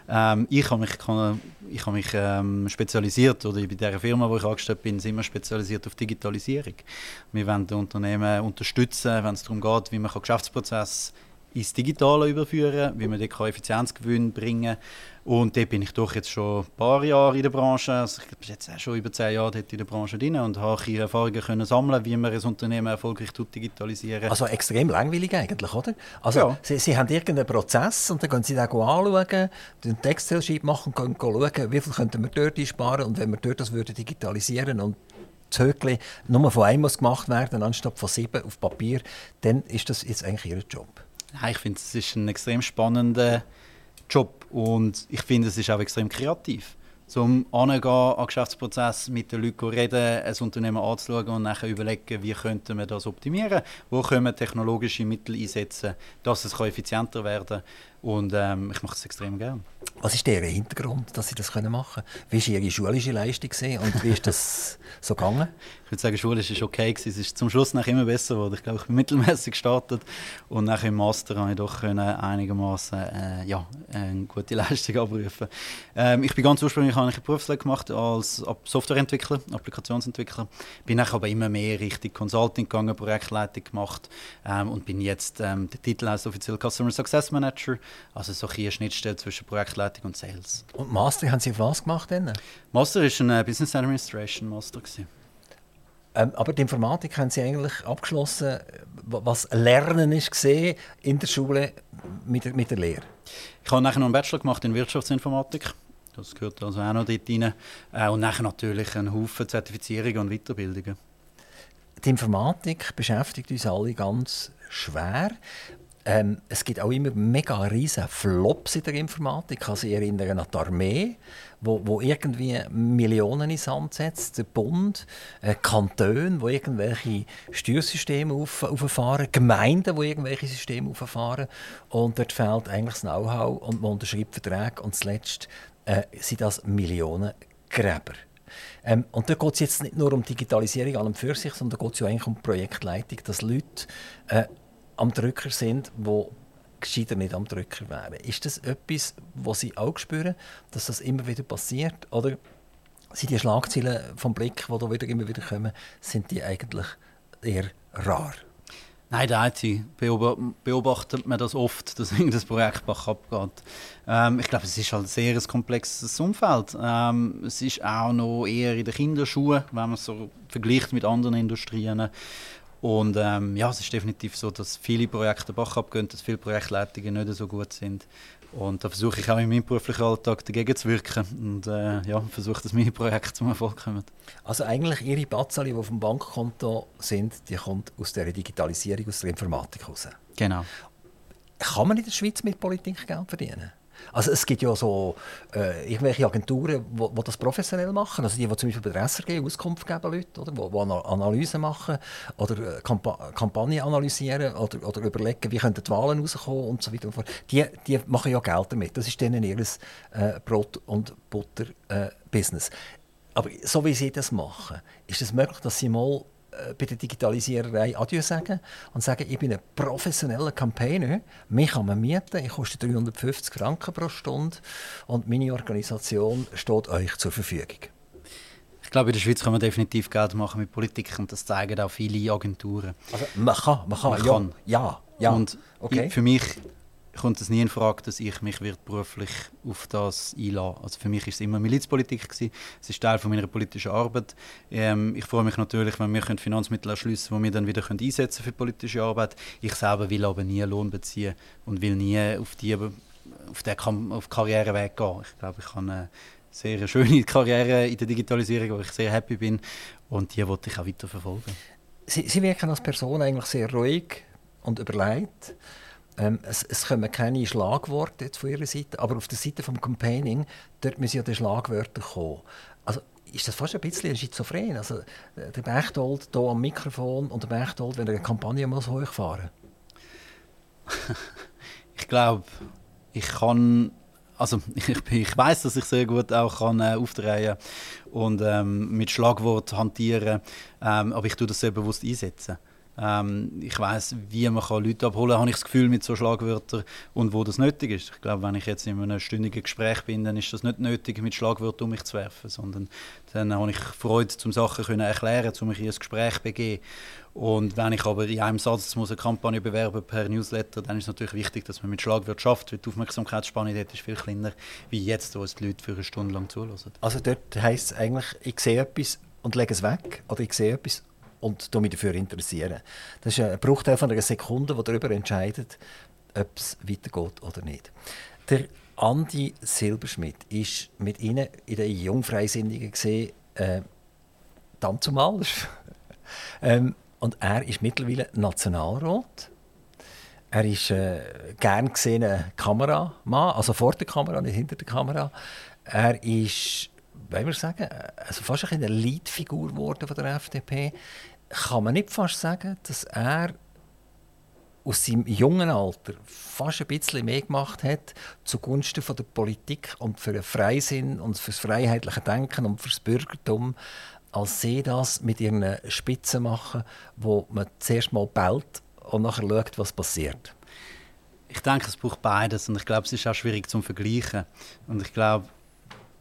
ähm, Ich habe mich, kann, ich habe mich ähm, spezialisiert, oder bei der Firma, wo ich angestellt bin, sind wir spezialisiert auf Digitalisierung. Wir wollen die Unternehmen unterstützen, wenn es darum geht, wie man Geschäftsprozesse ins Digitale überführen, wie man dort Effizienzgewinn bringen kann. Und dort bin ich doch jetzt schon ein paar Jahre in der Branche, also ich bin jetzt schon über zehn Jahre dort in der Branche drin und habe hier Erfahrungen können sammeln, wie man ein Unternehmen erfolgreich digitalisieren Also extrem langweilig eigentlich, oder? Also ja. Sie, Sie haben irgendeinen Prozess und dann können Sie den anschauen, den Excel-Sheet machen und schauen, wie viel könnten wir dort einsparen und wenn wir dort das würden digitalisieren und Höckli nur von einem muss gemacht werden, anstatt von sieben auf Papier, dann ist das jetzt eigentlich Ihr Job. Ich finde, es ist ein extrem spannender Job und ich finde, es ist auch extrem kreativ. zum Angehen an Geschäftsprozess mit den Leuten reden, ein Unternehmen anzuschauen und nachher überlegen, wie könnten wir das optimieren, wo können wir technologische Mittel einsetzen, dass es effizienter werden kann. Und ähm, ich mache es extrem gerne. Was ist der Hintergrund, dass Sie das machen können? Wie war Ihre schulische Leistung und wie ist das so gegangen? Ich würde sagen, schulisch war okay. Es ist zum Schluss nach immer besser geworden. Ich glaube, ich bin mittelmäßig gestartet und nach im Master habe ich doch einigermaßen äh, ja, eine gute Leistung abrufen. Ähm, ich bin ganz ursprünglich habe ich eine Berufslehre gemacht als Softwareentwickler, Applikationsentwickler. Bin nachher aber immer mehr Richtung Consulting gegangen, Projektleitung gemacht ähm, und bin jetzt ähm, der Titel heißt offiziell Customer Success Manager, also so eine Schnittstelle zwischen Projektleitung und Sales. Und Master haben Sie auf was gemacht denn? Master ist ein äh, Business Administration Master gewesen. Ähm, aber die Informatik haben Sie eigentlich abgeschlossen, was Lernen ist gesehen in der Schule mit der, mit der Lehre? Ich habe nachher noch einen Bachelor gemacht in Wirtschaftsinformatik. Das gehört also auch noch dort rein. Äh, und nachher natürlich einen Haufen Zertifizierungen und Weiterbildungen. Die Informatik beschäftigt uns alle ganz schwer. Ähm, es gibt auch immer mega riesen Flops in der Informatik. Also ich erinnere an die Armee, wo, wo irgendwie Millionen ins Sand setzt, der Bund, äh, Kantone, wo irgendwelche Steuersysteme auf, auffahren, Gemeinden, wo irgendwelche Systeme auffahren und dort fehlt eigentlich das Know-how und man unterschreibt Verträge und zuletzt äh, sind das Millionengräber. Ähm, und da geht es jetzt nicht nur um Digitalisierung an und für sich, sondern da geht es ja eigentlich um Projektleitung, dass Leute äh, am Drücker sind, wo gescheiter nicht am Drücker wären. Ist das etwas, was Sie auch spüren, dass das immer wieder passiert? Oder sind die Schlagzeilen vom Blick, die da wieder immer wieder kommen, sind die eigentlich eher rar? Nein, der IT beobachtet man das oft, dass irgendein Projekt bach abgeht. Ähm, ich glaube, es ist halt sehr ein komplexes Umfeld. Ähm, es ist auch noch eher in den Kinderschuhen, wenn man es so vergleicht mit anderen Industrien. Und ähm, ja, es ist definitiv so, dass viele Projekte Bach abgehen, dass viele Projektleitungen nicht so gut sind. Und da versuche ich auch in meinem beruflichen Alltag dagegen zu wirken und äh, ja, versuche, dass meine Projekte zum Erfolg kommen. Also eigentlich Ihre Batzali, die auf dem Bankkonto sind, die kommt aus der Digitalisierung, aus der Informatik raus? Genau. Kann man in der Schweiz mit Politik Geld verdienen? Also es gibt ja so äh, irgendwelche Agenturen, die das professionell machen. Also die, die zum Beispiel bei der SRG Auskunft geben Leute, oder? Die, die Analysen machen oder äh, Kampa Kampagnen analysieren oder, oder überlegen, wie könnten die Wahlen rauskommen und so weiter und fort. Die, die machen ja Geld damit. Das ist denen ihr äh, Brot- und Butter-Business. Äh, Aber so wie sie das machen, ist es möglich, dass sie mal bei der Digitalisiererei Adieu sagen und sagen, ich bin ein professioneller Campaigner, mich kann man mieten, ich koste 350 Franken pro Stunde und meine Organisation steht euch zur Verfügung. Ich glaube, in der Schweiz kann man definitiv Geld machen mit Politik und das zeigen auch viele Agenturen. Also man kann, man kann, man ja, kann. ja, ja. Und okay. für mich kommt es nie in Frage, dass ich mich beruflich auf das einlasse. Also für mich ist es immer Milizpolitik gewesen. Es ist Teil von meiner politischen Arbeit. Ähm, ich freue mich natürlich, wenn wir Finanzmittel erschließen können, die wir dann wieder können einsetzen für politische Arbeit. Ich selber will aber nie Lohn beziehen und will nie auf die auf den auf Karriereweg gehen. Ich glaube, ich habe eine sehr schöne Karriere in der Digitalisierung, wo ich sehr happy bin und die wollte ich auch weiter verfolgen. Sie, Sie wirken als Person eigentlich sehr ruhig und überlegt. Ähm, es, es kommen keine Schlagworte jetzt von Ihrer Seite, aber auf der Seite des Campaigning, dort müssen ja die Schlagwörter kommen. Also, ist das fast ein bisschen schizophren? Also, der Bechtold hier am Mikrofon und der Bechtold, wenn er eine Kampagne muss hochfahren Ich glaube, ich kann also ich, ich weiß, dass ich sehr gut auch kann äh, aufdrehen und ähm, mit Schlagwort hantieren, ähm, aber ich tue das sehr bewusst einsetzen. Ähm, ich weiß, wie man kann Leute abholen kann, habe ich das Gefühl mit so Schlagwörtern und wo das nötig ist. Ich glaube, wenn ich jetzt in einem stündigen Gespräch bin, dann ist das nicht nötig, mit Schlagwörtern um mich zu werfen, sondern dann habe ich Freude, zum Sachen können erklären, um mich in ein Gespräch zu begeben. Und wenn ich aber in einem Satz muss eine Kampagne bewerben per Newsletter, dann ist es natürlich wichtig, dass man mit Schlagwörtern schafft, weil die Aufmerksamkeitsspanne dort ist viel kleiner, wie jetzt, wo es die Leute für eine Stunde lang zulassen. Also dort heisst es eigentlich, ich sehe etwas und lege es weg, oder ich sehe etwas und mich dafür interessieren. Das ist ein Bruchteil von einer Sekunde, der darüber entscheidet, ob es weitergeht oder nicht. Der Andi Silberschmidt ist mit Ihnen in der Jungfreisinnigen gesehen, äh, dann zumal. ähm, und er ist mittlerweile Nationalrat. Er ist äh, gern gesehener Kameramann, also vor der Kamera, nicht hinter der Kamera. Er ist wollen wir sagen, also fast eine Leitfigur geworden von der FDP. Kann man nicht fast sagen, dass er aus seinem jungen Alter fast ein bisschen mehr gemacht hat zugunsten von der Politik und für den Freisinn und für das freiheitliche Denken und für das Bürgertum, als sie das mit ihren Spitzen machen, wo man zuerst mal bellt und nachher schaut, was passiert. Ich denke, es braucht beides und ich glaube, es ist auch schwierig zum Vergleichen. Und ich glaube,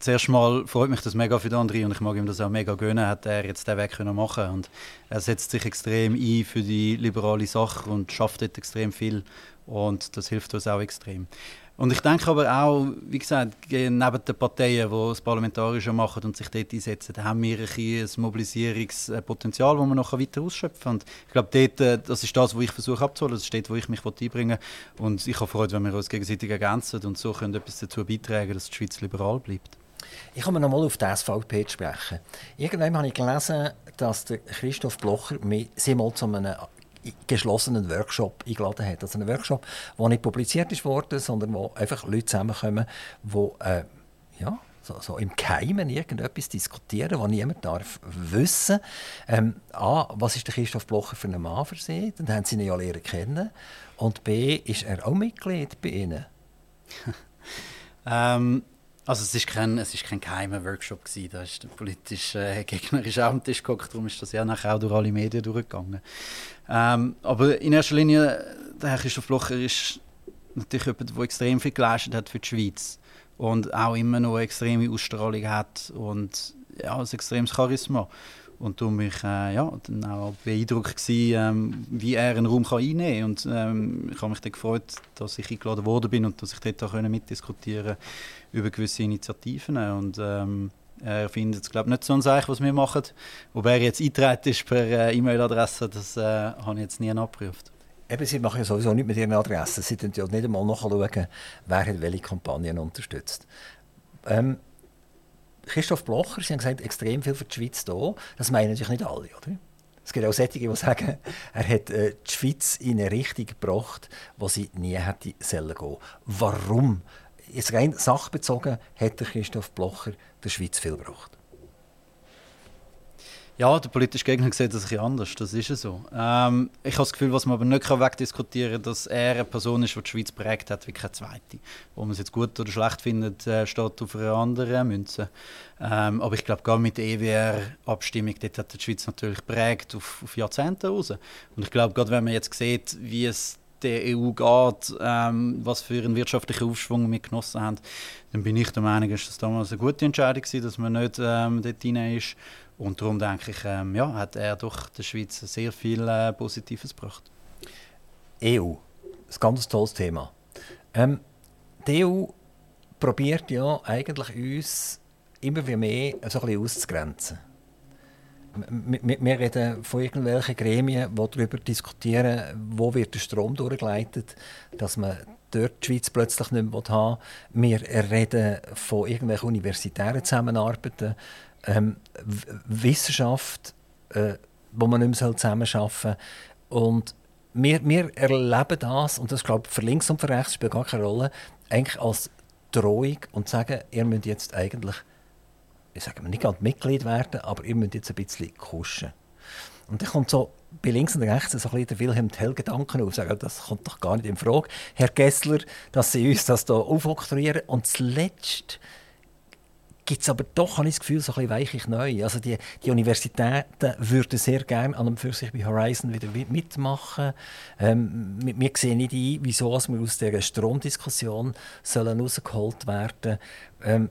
zuerst mal freut mich das mega für den André und ich mag ihm das auch mega gönnen, hat er jetzt den Weg können machen und er setzt sich extrem ein für die liberale Sache und schafft dort extrem viel und das hilft uns auch extrem. Und ich denke aber auch, wie gesagt, neben den Parteien, die das Parlamentarische machen und sich dort einsetzen, haben wir ein, ein Mobilisierungspotenzial, das wir noch weiter ausschöpfen. Und ich glaube, dort, äh, das ist das, was ich versuche abzuholen, das ist dort, wo ich mich einbringen will. Und ich habe Freude, wenn wir uns gegenseitig ergänzen und so können etwas dazu beitragen, dass die Schweiz liberal bleibt. Ich komme nochmal auf die SVP zu sprechen. Irgendwann habe ich gelesen, dass der Christoph Blocher sie mal zu einem geschlossenen Workshop eingeladen hat. Also einen Workshop, der nicht publiziert worden, sondern wo einfach Leute zusammenkommen, die äh, ja, so, so, im Geheimen irgendetwas diskutieren, was niemand darf wissen. Ähm, A, was ist der Christoph Blocher für einen Mann für sie? Dann haben sie ihn ja lernen kennen. Und B, ist er auch Mitglied bei ihnen? ähm, also es ist kein, es ist kein geheimer Workshop gewesen. Da ist der politische äh, Gegner ist auch am Tisch geguckt, darum ist das ja nachher auch durch alle Medien durchgegangen. Ähm, aber in erster Linie, der Herr Christoph Blocher ist natürlich jemand, der extrem viel geleistet hat für die Schweiz und auch immer noch eine extreme Ausstrahlung hat und ja, ein extremes Charisma. Und darum war äh, ja, dann auch beeindruckt, gewesen, ähm, wie er einen Raum kann einnehmen kann. Und ähm, ich habe mich dann gefreut, dass ich eingeladen worden bin und dass ich dort auch mitdiskutieren über gewisse Initiativen. Und ähm, er findet es, glaube nicht so ein Zeichen, was wir machen. Ob er jetzt eintritt ist per äh, E-Mail-Adresse, das äh, habe ich jetzt nie abgeprüft. Eben, Sie machen ja sowieso nicht mit Ihren Adressen. Sie schauen ja nicht einmal nachschauen, wer hat welche Kampagnen unterstützt. Ähm, Christoph Blocher, Sie haben gesagt, extrem viel für die Schweiz da. Das meinen natürlich nicht alle, oder? Es gibt auch solche, die sagen, er hat äh, die Schweiz in eine Richtung gebracht, wo sie nie hätte sollen gehen. Warum? Jetzt rein sachbezogen hat Christoph Blocher der Schweiz viel gebracht. Ja, der politische Gegner sieht das ein anders, das ist ja so. Ähm, ich habe das Gefühl, was man aber nicht wegdiskutieren kann, dass er eine Person ist, die die Schweiz prägt hat, wie keine zweite. Ob man es jetzt gut oder schlecht findet, äh, steht auf einer anderen Münze. Ähm, aber ich glaube, gerade mit der EWR-Abstimmung, dort hat die Schweiz natürlich prägt auf, auf Jahrzehnte raus. Und ich glaube, gerade wenn man jetzt sieht, wie es der EU geht, ähm, was für einen wirtschaftlichen Aufschwung wir genossen haben, dann bin ich der Meinung, dass das damals eine gute Entscheidung war, dass man nicht ähm, dort rein ist. Und darum denke ich, ähm, ja, hat er doch der Schweiz sehr viel äh, Positives gebracht. EU, ein ganz tolles Thema. Ähm, die EU probiert ja eigentlich uns immer wie mehr so ein bisschen auszugrenzen. Wir reden von irgendwelchen Gremien, die darüber diskutieren, wo wird der Strom durchgeleitet, dass man dort die Schweiz plötzlich nicht mehr haben will. Wir reden von irgendwelchen universitären Zusammenarbeiten, ähm, Wissenschaft, äh, wo man nicht mehr zusammenarbeiten soll. Und wir, wir erleben das, und das glaube ich für links und für rechts spielt gar keine Rolle, eigentlich als Drohung und sagen, ihr müsst jetzt eigentlich, ich sage nicht gerade Mitglied werden, aber ihr müsst jetzt ein bisschen kuschen. Und dann kommt so bei links und rechts so ein bisschen der Wilhelm Tell-Gedanken auf. Sagen, das kommt doch gar nicht in Frage. Herr Gessler, dass Sie uns das hier aufoktroyieren. Und zuletzt gibt es aber doch, habe ich das Gefühl, so ein bisschen weichlich neu. Also die, die Universitäten würden sehr gerne an und für sich bei Horizon wieder mitmachen. Ähm, wir, wir sehen nicht ein, wieso wir aus dieser Stromdiskussion sollen rausgeholt werden ähm,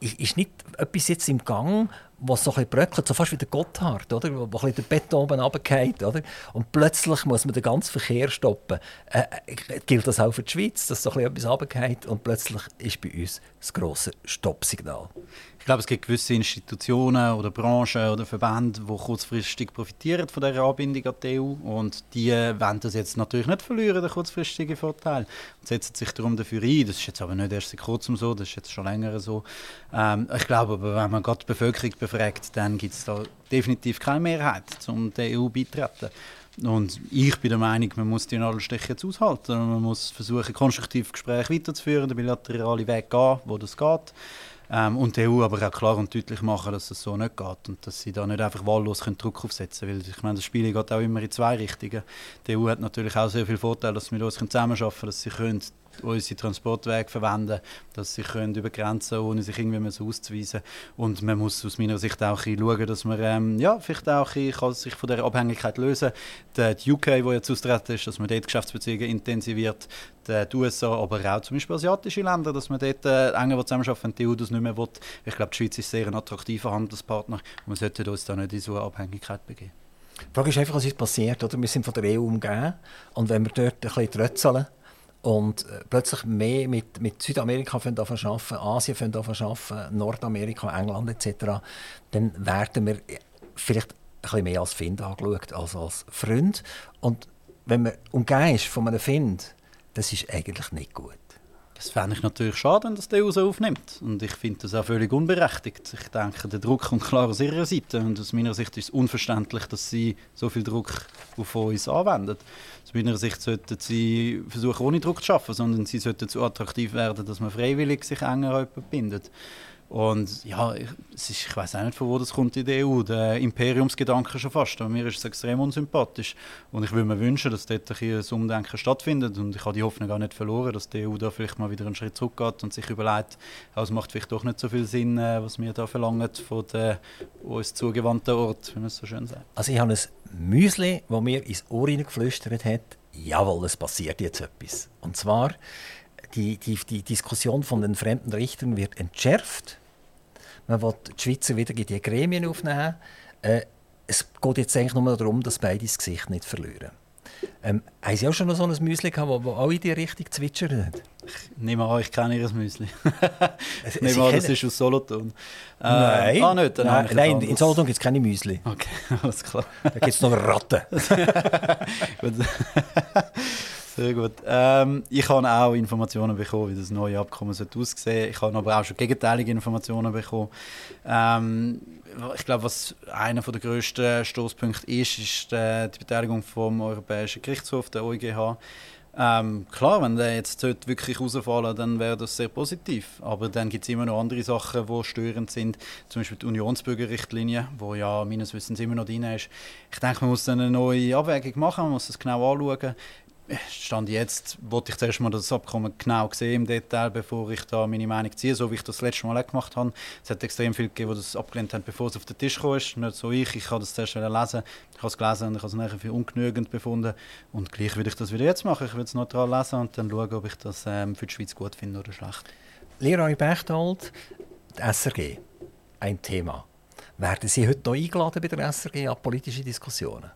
ist nicht etwas jetzt im Gang, was so ein bisschen bröckelt, so fast wie der Gotthard, oder? wo ein bisschen der Beton oben runterfällt, oder? Und plötzlich muss man den ganzen Verkehr stoppen. Äh, äh, gilt das auch für die Schweiz, dass so ein bisschen etwas runterfällt und plötzlich ist bei uns das grosse Stoppsignal? Ich glaube, es gibt gewisse Institutionen oder Branchen oder Verbände, die kurzfristig profitieren von dieser Anbindung an die EU und die wollen das jetzt natürlich nicht verlieren, den kurzfristigen Vorteil, und setzen sich darum dafür ein. Das ist jetzt aber nicht erst seit kurzem so, das ist jetzt schon länger so. Ähm, ich glaube aber, wenn man gerade die Bevölkerung befragt, dann gibt es da definitiv keine Mehrheit, um der EU beitreten. Und ich bin der Meinung, man muss die Nadelstiche jetzt aushalten. Man muss versuchen, konstruktiv Gespräche weiterzuführen, den bilateralen Weg gehen, wo das geht. Ähm, und die EU aber auch klar und deutlich machen, dass das so nicht geht und dass sie da nicht einfach wahllos Druck aufsetzen können. Weil ich meine, das Spiel geht auch immer in zwei Richtungen. Die EU hat natürlich auch sehr viel Vorteil, dass wir uns zusammenarbeiten können, dass sie können unsere Transportwege verwenden, dass sie können über Grenzen ohne sich irgendwie so auszuweisen und man muss aus meiner Sicht auch schauen, dass man ähm, ja, vielleicht auch ein kann sich von der Abhängigkeit lösen kann. Die UK, wo jetzt austreten ist, dass man dort Geschäftsbeziehungen intensiviert, die USA, aber auch zum Beispiel asiatische Länder, dass man dort äh, enger zusammenarbeiten wenn die EU das nicht mehr will. Ich glaube, die Schweiz ist sehr ein attraktiver Handelspartner und wir sollten uns da nicht in so eine Abhängigkeit begeben. Die Frage ist einfach, was ist passiert. Oder? Wir sind von der EU umgeben und wenn wir dort ein bisschen trötzeln, und äh, plötzlich mehr mit, mit Südamerika arbeiten, Asien arbeiten, Nordamerika, England etc., dann werden wir vielleicht ein bisschen mehr als Find angeschaut als als Freund. Und wenn man umgeben ist von einem Find, das ist eigentlich nicht gut. Das fände ich natürlich schade, wenn das die EU so aufnimmt. Und ich finde das auch völlig unberechtigt. Ich denke, der Druck kommt klar aus ihrer Seite. Und aus meiner Sicht ist es unverständlich, dass sie so viel Druck auf uns anwenden. Aus meiner Sicht sollten sie versuchen, ohne Druck zu schaffen, sondern sie sollten so attraktiv werden, dass man freiwillig sich enger bindet. Und ja, ich, ist, ich weiß auch nicht, von wo das kommt in der EU, der Imperiumsgedanke schon fast. Aber mir ist es extrem unsympathisch. Und ich würde mir wünschen, dass dort ein, Umdenken stattfindet. Und ich habe die Hoffnung gar nicht verloren, dass die EU da vielleicht mal wieder einen Schritt zurückgeht und sich überlegt, es macht vielleicht doch nicht so viel Sinn, äh, was wir da verlangen von den uns zugewandten Ort, wie es so schön sagt. Also ich habe ein Müsli, das mir ins Ohr geflüstert hat, jawohl, es passiert jetzt etwas. Und zwar die, die, die Diskussion von den fremden Richtern wird entschärft. Man will die Schweizer wieder in die Gremien aufnehmen. Äh, es geht jetzt eigentlich nur darum, dass beide das Gesicht nicht verlieren. Ähm, haben Sie auch schon noch so ein Müsli gehabt, das auch in die Richtung zwitschert? Ich nehme an, ich kenne Ihr Müsli. ich nehme an, das ist aus Solothurn. Äh, nein, ah, nicht, nein, nein in Solothurn gibt es keine Müsli. Okay, alles klar. Da gibt es noch Ratten. Sehr gut. Ähm, ich habe auch Informationen bekommen, wie das neue Abkommen aussehen sollte. Ich habe aber auch schon gegenteilige Informationen bekommen. Ähm, ich glaube, was einer der grössten Stoßpunkte ist, ist die, die Beteiligung vom Europäischen Gerichtshof, der EuGH. Ähm, klar, wenn der jetzt wirklich rausfallen dann wäre das sehr positiv. Aber dann gibt es immer noch andere Sachen, die störend sind. Zum Beispiel die Unionsbürgerrichtlinie, die ja meines Wissens immer noch drin ist. Ich denke, man muss dann eine neue Abwägung machen, man muss es genau anschauen. Stand jetzt wollte ich zuerst mal das Abkommen genau sehen im Detail, bevor ich da meine Meinung ziehe, so wie ich das letzte Mal auch gemacht habe. Es hat extrem viele gegeben, die das abgelehnt haben, bevor es auf den Tisch kam. Nicht so ich, ich habe das zuerst lesen, ich habe es gelesen und ich habe es nachher für ungenügend befunden. Und gleich würde ich das wieder jetzt machen. Ich würde es neutral lesen und dann schauen, ob ich das ähm, für die Schweiz gut finde oder schlecht. Leroy Bechtold, SRG, ein Thema. Werden Sie heute noch eingeladen bei der SRG an politische Diskussionen?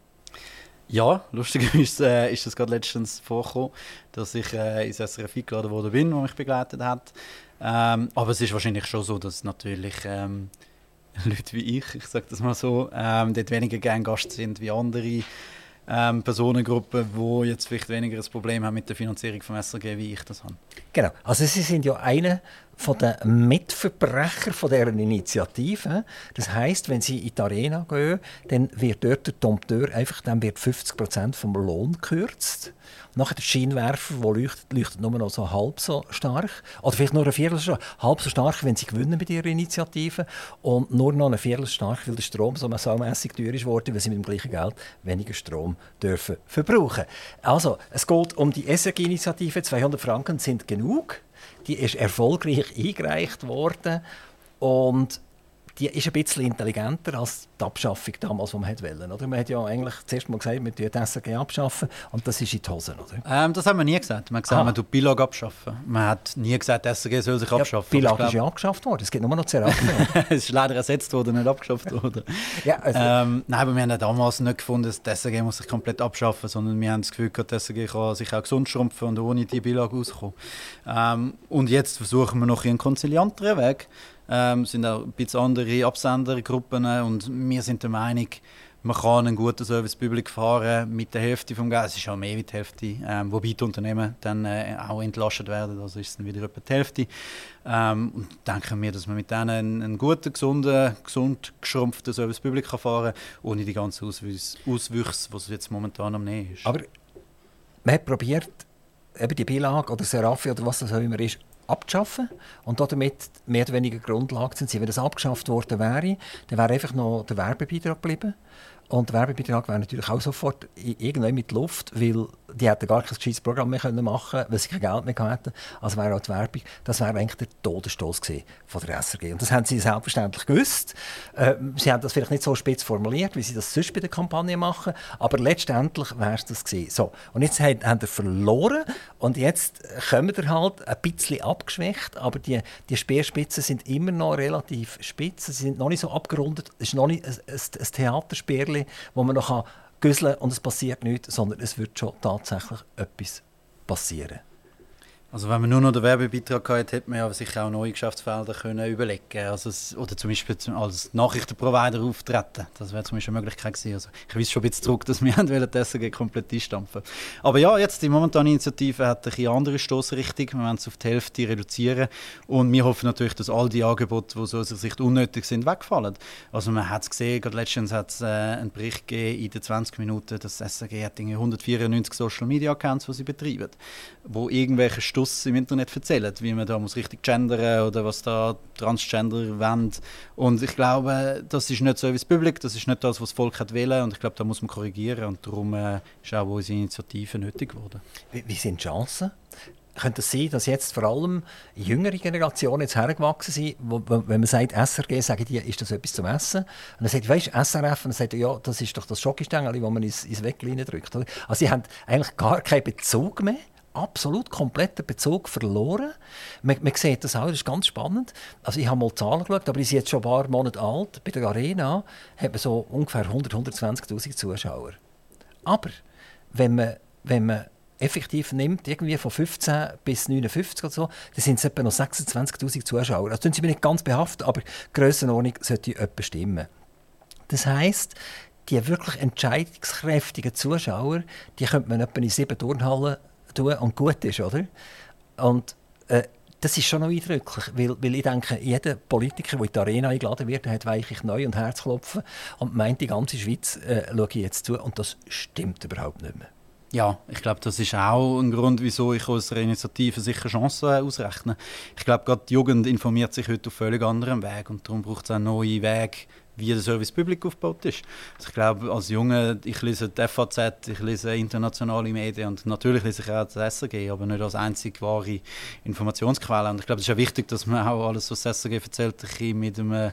Ja, lustigerweise äh, ist das gerade letztens vorgekommen, dass ich äh, ins SRF eingeladen worden bin, wo mich begleitet hat. Ähm, aber es ist wahrscheinlich schon so, dass natürlich ähm, Leute wie ich, ich sage das mal so, ähm, dort weniger gerne Gast sind wie andere ähm, Personengruppen, die jetzt vielleicht weniger ein Problem haben mit der Finanzierung vom SRG, wie ich das habe. Genau, also Sie sind ja einer von den Mitverbrecher von dieser Initiative. Das heißt, wenn Sie in die Arena gehen, dann wird dort der Dompteur einfach dann wird 50 Prozent vom Lohn gekürzt. Nachher der Scheinwerfer, der leuchtet, leuchtet nur noch so halb so stark. Oder vielleicht nur ein Viertel stark. Halb so stark, wenn sie gewinnen mit ihrer Initiative. Und nur noch ein Viertel stark, weil der Strom so saumässig teuer ist worden, weil sie mit dem gleichen Geld weniger Strom dürfen verbrauchen. Also, es geht um die SRG-Initiative. 200 Franken sind genug. Die ist erfolgreich eingereicht worden. Und die ist ein bisschen intelligenter als die Abschaffung damals, die man wollte. Oder? Man hat ja eigentlich zuerst mal gesagt, man tut die SRG abschaffen und das ist in die Hose. Oder? Ähm, das haben wir nie gesagt. Man hat gesagt, ah. man tut Bilag abschaffen. Man hat nie gesagt, die SRG soll sich abschaffen. Ja, Bilag ist ja abgeschafft worden, es gibt nur noch Zeraffen. es ist leider ersetzt worden, nicht abgeschafft worden. ja, also ähm, nein, aber wir haben damals nicht gefunden, dass die SRG muss sich komplett abschaffen sondern wir haben das Gefühl, die SRG kann sich auch gesund schrumpfen und ohne die Bilag auskommen. Ähm, und jetzt versuchen wir noch einen konzilianteren Weg ähm, sind auch ein bisschen andere Absendergruppen und wir sind der Meinung, man kann einen guten Service Public fahren mit der Hälfte vom Geld. Es ist auch mehr wie die Hälfte, ähm, wobei die Unternehmen dann äh, auch entlastet werden. Also ist es dann wieder etwa die Hälfte. Ähm, und denken wir, dass man mit denen einen, einen guten, gesunden, gesund geschrumpften Service Public fahren kann, ohne die ganzen Auswüchse, Auswüchse es jetzt momentan am Nähe ist. Aber man hat probiert, eben die Beilage oder Seraphi oder was das auch immer ist, abzuschaffen und damit mehr oder weniger Grundlage sein. Wenn das abgeschafft worden wäre, dann wäre einfach noch der Werbebeitrag geblieben. Und der Werbebeitrag wäre natürlich auch sofort irgendwann mit Luft, weil die hätten gar kein gescheites Programm mehr machen können, weil sie kein Geld mehr hatten. Also wäre auch die Werbung, das wäre eigentlich der Todesstoß von der SRG. Und das haben sie selbstverständlich gewusst. Äh, sie haben das vielleicht nicht so spitz formuliert, wie sie das sonst bei der Kampagne machen, aber letztendlich wäre es das gewesen. So, und jetzt haben, haben sie verloren und jetzt kommen wir halt ein bisschen abgeschwächt, aber die, die Speerspitzen sind immer noch relativ spitz, sie sind noch nicht so abgerundet, es ist noch nicht ein, ein, ein Theaterspierli Spielchen, wo man noch güsseln kann und es passiert nichts, sondern es wird schon tatsächlich etwas passieren. Also wenn man nur noch den Werbebeitrag hatte, hätte man ja sicher auch neue Geschäftsfelder können überlegen also es, Oder zum Beispiel als Nachrichtenprovider auftreten. Das wäre zum Beispiel eine Möglichkeit gewesen. Also ich weiß schon ein bisschen zurück, dass wir die komplett einstampfen Aber ja, jetzt die momentane Initiative hat eine andere Stoßrichtung. Wir wollen es auf die Hälfte reduzieren. Und wir hoffen natürlich, dass all die Angebote, die aus unserer Sicht unnötig sind, wegfallen. Also man hat es gesehen, gerade letztens hat es äh, einen Bericht gegeben in den 20 Minuten, dass das SRG hat 194 Social Media Accounts, die sie betreiben, wo irgendwelche Stuss im Internet erzählen, wie man da muss richtig gendern oder was da Transgender wollen. Und ich glaube, das ist nicht so wie Publikum, das ist nicht das, was das Volk hat wollen und ich glaube, da muss man korrigieren und darum äh, ist auch unsere Initiative nötig geworden. Wie, wie sind die Chancen? könnte es sein, dass jetzt vor allem jüngere Generationen jetzt hergewachsen sind, wo, wenn man sagt SRG, sagen die, ist das etwas zum Essen? Und dann sagt, weißt du, SRF, und dann sagt ja, das ist doch das Schokostängel, das man ins, ins Wegglein drückt. Also sie haben eigentlich gar keinen Bezug mehr absolut kompletten Bezug verloren. Man, man sieht das auch, das ist ganz spannend. Also ich habe mal Zahlen geschaut, aber die sind jetzt schon ein paar Monate alt. Bei der Arena hat man so ungefähr 100, 120'000 Zuschauer. Aber wenn man, wenn man effektiv nimmt, irgendwie von 15 bis 59 oder so, dann sind es etwa noch 26'000 Zuschauer. Also sind sie nicht ganz behaftet, aber die Grössenordnung sollte etwa stimmen. Das heisst, die wirklich entscheidungskräftigen Zuschauer, die könnte man etwa in sieben Turnhallen tun und gut ist, oder? Und äh, das ist schon noch eindrücklich, weil, weil ich denke, jeder Politiker, der in die Arena eingeladen wird, hat weichlich neu und Herzklopfen und meint, die ganze Schweiz äh, schaue ich jetzt zu und das stimmt überhaupt nicht mehr. Ja, ich glaube, das ist auch ein Grund, wieso ich aus Initiative sicher Chancen ausrechne. Ich glaube, gerade die Jugend informiert sich heute auf völlig anderem Weg und darum braucht es auch neue Wege, wie der Service Public aufgebaut ist. Also ich glaube, als Junge, ich lese die FAZ, ich lese internationale Medien und natürlich lese ich auch das SRG, aber nicht als einzige wahre Informationsquelle. Und ich glaube, es ist ja wichtig, dass man auch alles, was das SRG erzählt, ein mit, einem,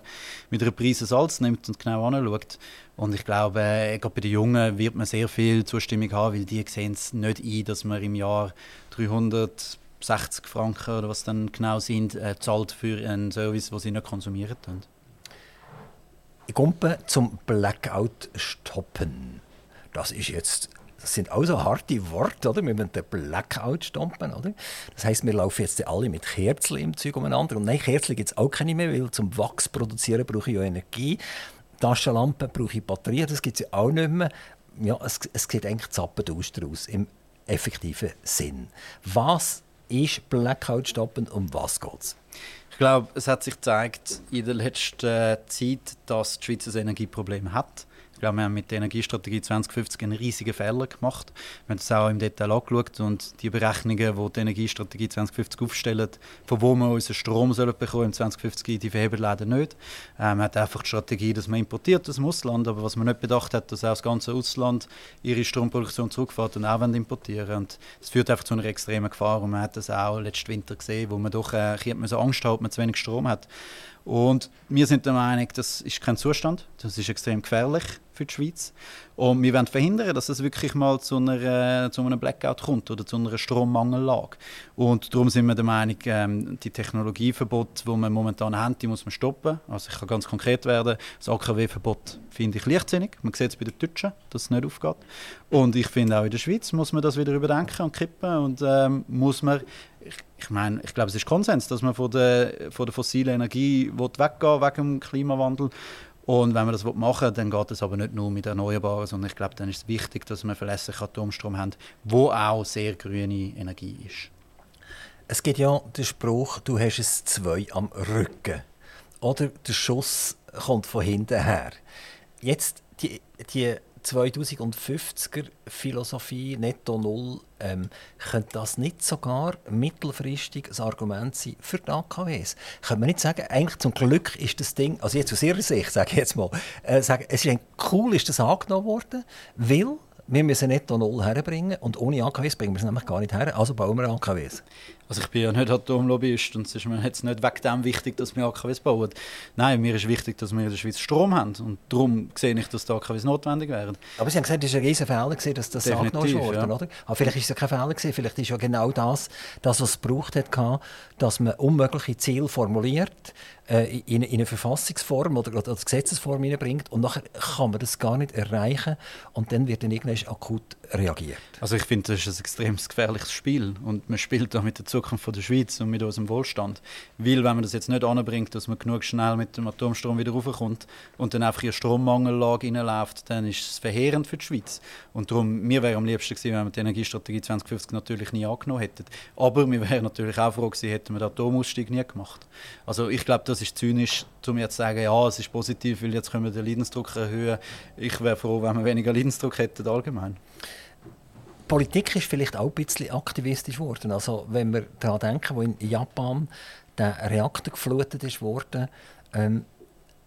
mit einer Prise Salz nimmt und genau anschaut. Und ich glaube, äh, gerade bei den Jungen wird man sehr viel Zustimmung haben, weil die sehen es nicht ein, dass man im Jahr 360 Franken oder was dann genau sind, äh, zahlt für einen Service, den sie nicht konsumieren. Können. Komme zum Blackout stoppen. Das ist jetzt das sind auch so harte Worte, oder? Wir müssen den Blackout stoppen, oder? Das heisst, wir laufen jetzt alle mit Kerzen im Zeug umeinander. Und nein, Kerzen gibt es auch keine mehr, weil zum Wachs produzieren brauche ich ja Energie. Taschenlampen brauche ich Batterien, das gibt es ja auch nicht mehr. Ja, es, es sieht eigentlich zappendaus daraus, im effektiven Sinn. Was ist Blackout stoppen und um was geht es? Ich glaube, es hat sich gezeigt in der letzten Zeit, dass die Schweiz ein Energieproblem hat. Ich glaube, wir haben mit der Energiestrategie 2050 einen riesigen Fehler gemacht. Wir haben das auch im Detail angeschaut und die Berechnungen, die die Energiestrategie 2050 aufstellen, von wo wir unseren Strom sollen bekommen im 2050, die verheben leider nicht. Ähm, man hat einfach die Strategie, dass man importiert aus dem Ausland, aber was man nicht bedacht hat, dass auch das ganze Ausland ihre Stromproduktion zurückfährt und auch importieren und Das führt einfach zu einer extremen Gefahr und man hat das auch letzten Winter gesehen, wo man doch äh, Angst hat, dass man zu wenig Strom hat. Und wir sind der Meinung, das ist kein Zustand, das ist extrem gefährlich für die Schweiz. Und wir wollen verhindern, dass es wirklich mal zu, einer, zu einem Blackout kommt oder zu einer Strommangellage. Und darum sind wir der Meinung, ähm, die Technologieverbote, die wir momentan haben, die muss man stoppen. Also ich kann ganz konkret werden, das AKW-Verbot finde ich leichtsinnig. Man sieht es bei den Deutschen, dass es nicht aufgeht. Und ich finde auch in der Schweiz muss man das wieder überdenken und kippen und ähm, muss man ich, ich meine, ich glaube, es ist Konsens, dass man von der, von der fossilen Energie weggehen wegen dem Klimawandel. Und wenn man das machen will, dann geht es aber nicht nur mit Erneuerbaren, sondern ich glaube, dann ist es wichtig, dass wir verlässlichen Atomstrom haben, wo auch sehr grüne Energie ist. Es gibt ja den Spruch, du hast es zwei am Rücken. Oder der Schuss kommt von hinten her. Jetzt, die, die 2050er Philosophie Netto Null, ähm, könnte das nicht sogar mittelfristig ein Argument sein für die AKWs? Könnte man nicht sagen, eigentlich zum Glück ist das Ding, also jetzt aus Ihrer Sicht, sage ich jetzt mal, äh, sagen, es ist cool ist das angenommen worden, weil wir müssen Netto Null herbringen und ohne AKWs bringen wir es nämlich gar nicht her, also bauen wir AKWs. Also ich bin ja nicht Atomlobbyist und es ist mir jetzt nicht wegen dem wichtig, dass wir AKWs bauen. Nein, mir ist wichtig, dass wir in der Schweiz Strom haben und darum sehe ich, dass die AKWs notwendig wären. Aber Sie haben gesagt, es war ein riesen Fehler, dass das angenommen wurde, ja. oder? Aber vielleicht ist es ja kein Fehler, gewesen. vielleicht ist ja genau das, das was es gebraucht hat, dass man unmögliche Ziele formuliert, äh, in, in, eine Verfassungsform oder, oder als Gesetzesform hineinbringt und nachher kann man das gar nicht erreichen und dann wird dann irgendwann akut reagiert. Also ich finde, das ist ein extrem gefährliches Spiel und man spielt da mit der Zukunft der Schweiz und mit unserem Wohlstand. Weil, wenn man das jetzt nicht anbringt, dass man genug schnell mit dem Atomstrom wieder raufkommt und dann einfach in eine Strommangellage reinläuft, dann ist es verheerend für die Schweiz. Und darum, mir wäre am liebsten gewesen, wenn wir die Energiestrategie 2050 natürlich nie angenommen hätten. Aber wir wären natürlich auch froh gewesen, hätten wir den Atomausstieg nie gemacht. Also ich glaube, das ist zynisch, um jetzt zu sagen, ja, es ist positiv, weil jetzt können wir den Leidensdruck erhöhen. Ich wäre froh, wenn wir weniger Leidensdruck hätten allgemein. Politik ist vielleicht auch ein bisschen aktivistisch geworden. Also wenn wir daran denken, wo in Japan der Reaktor geflutet ist worden, ähm,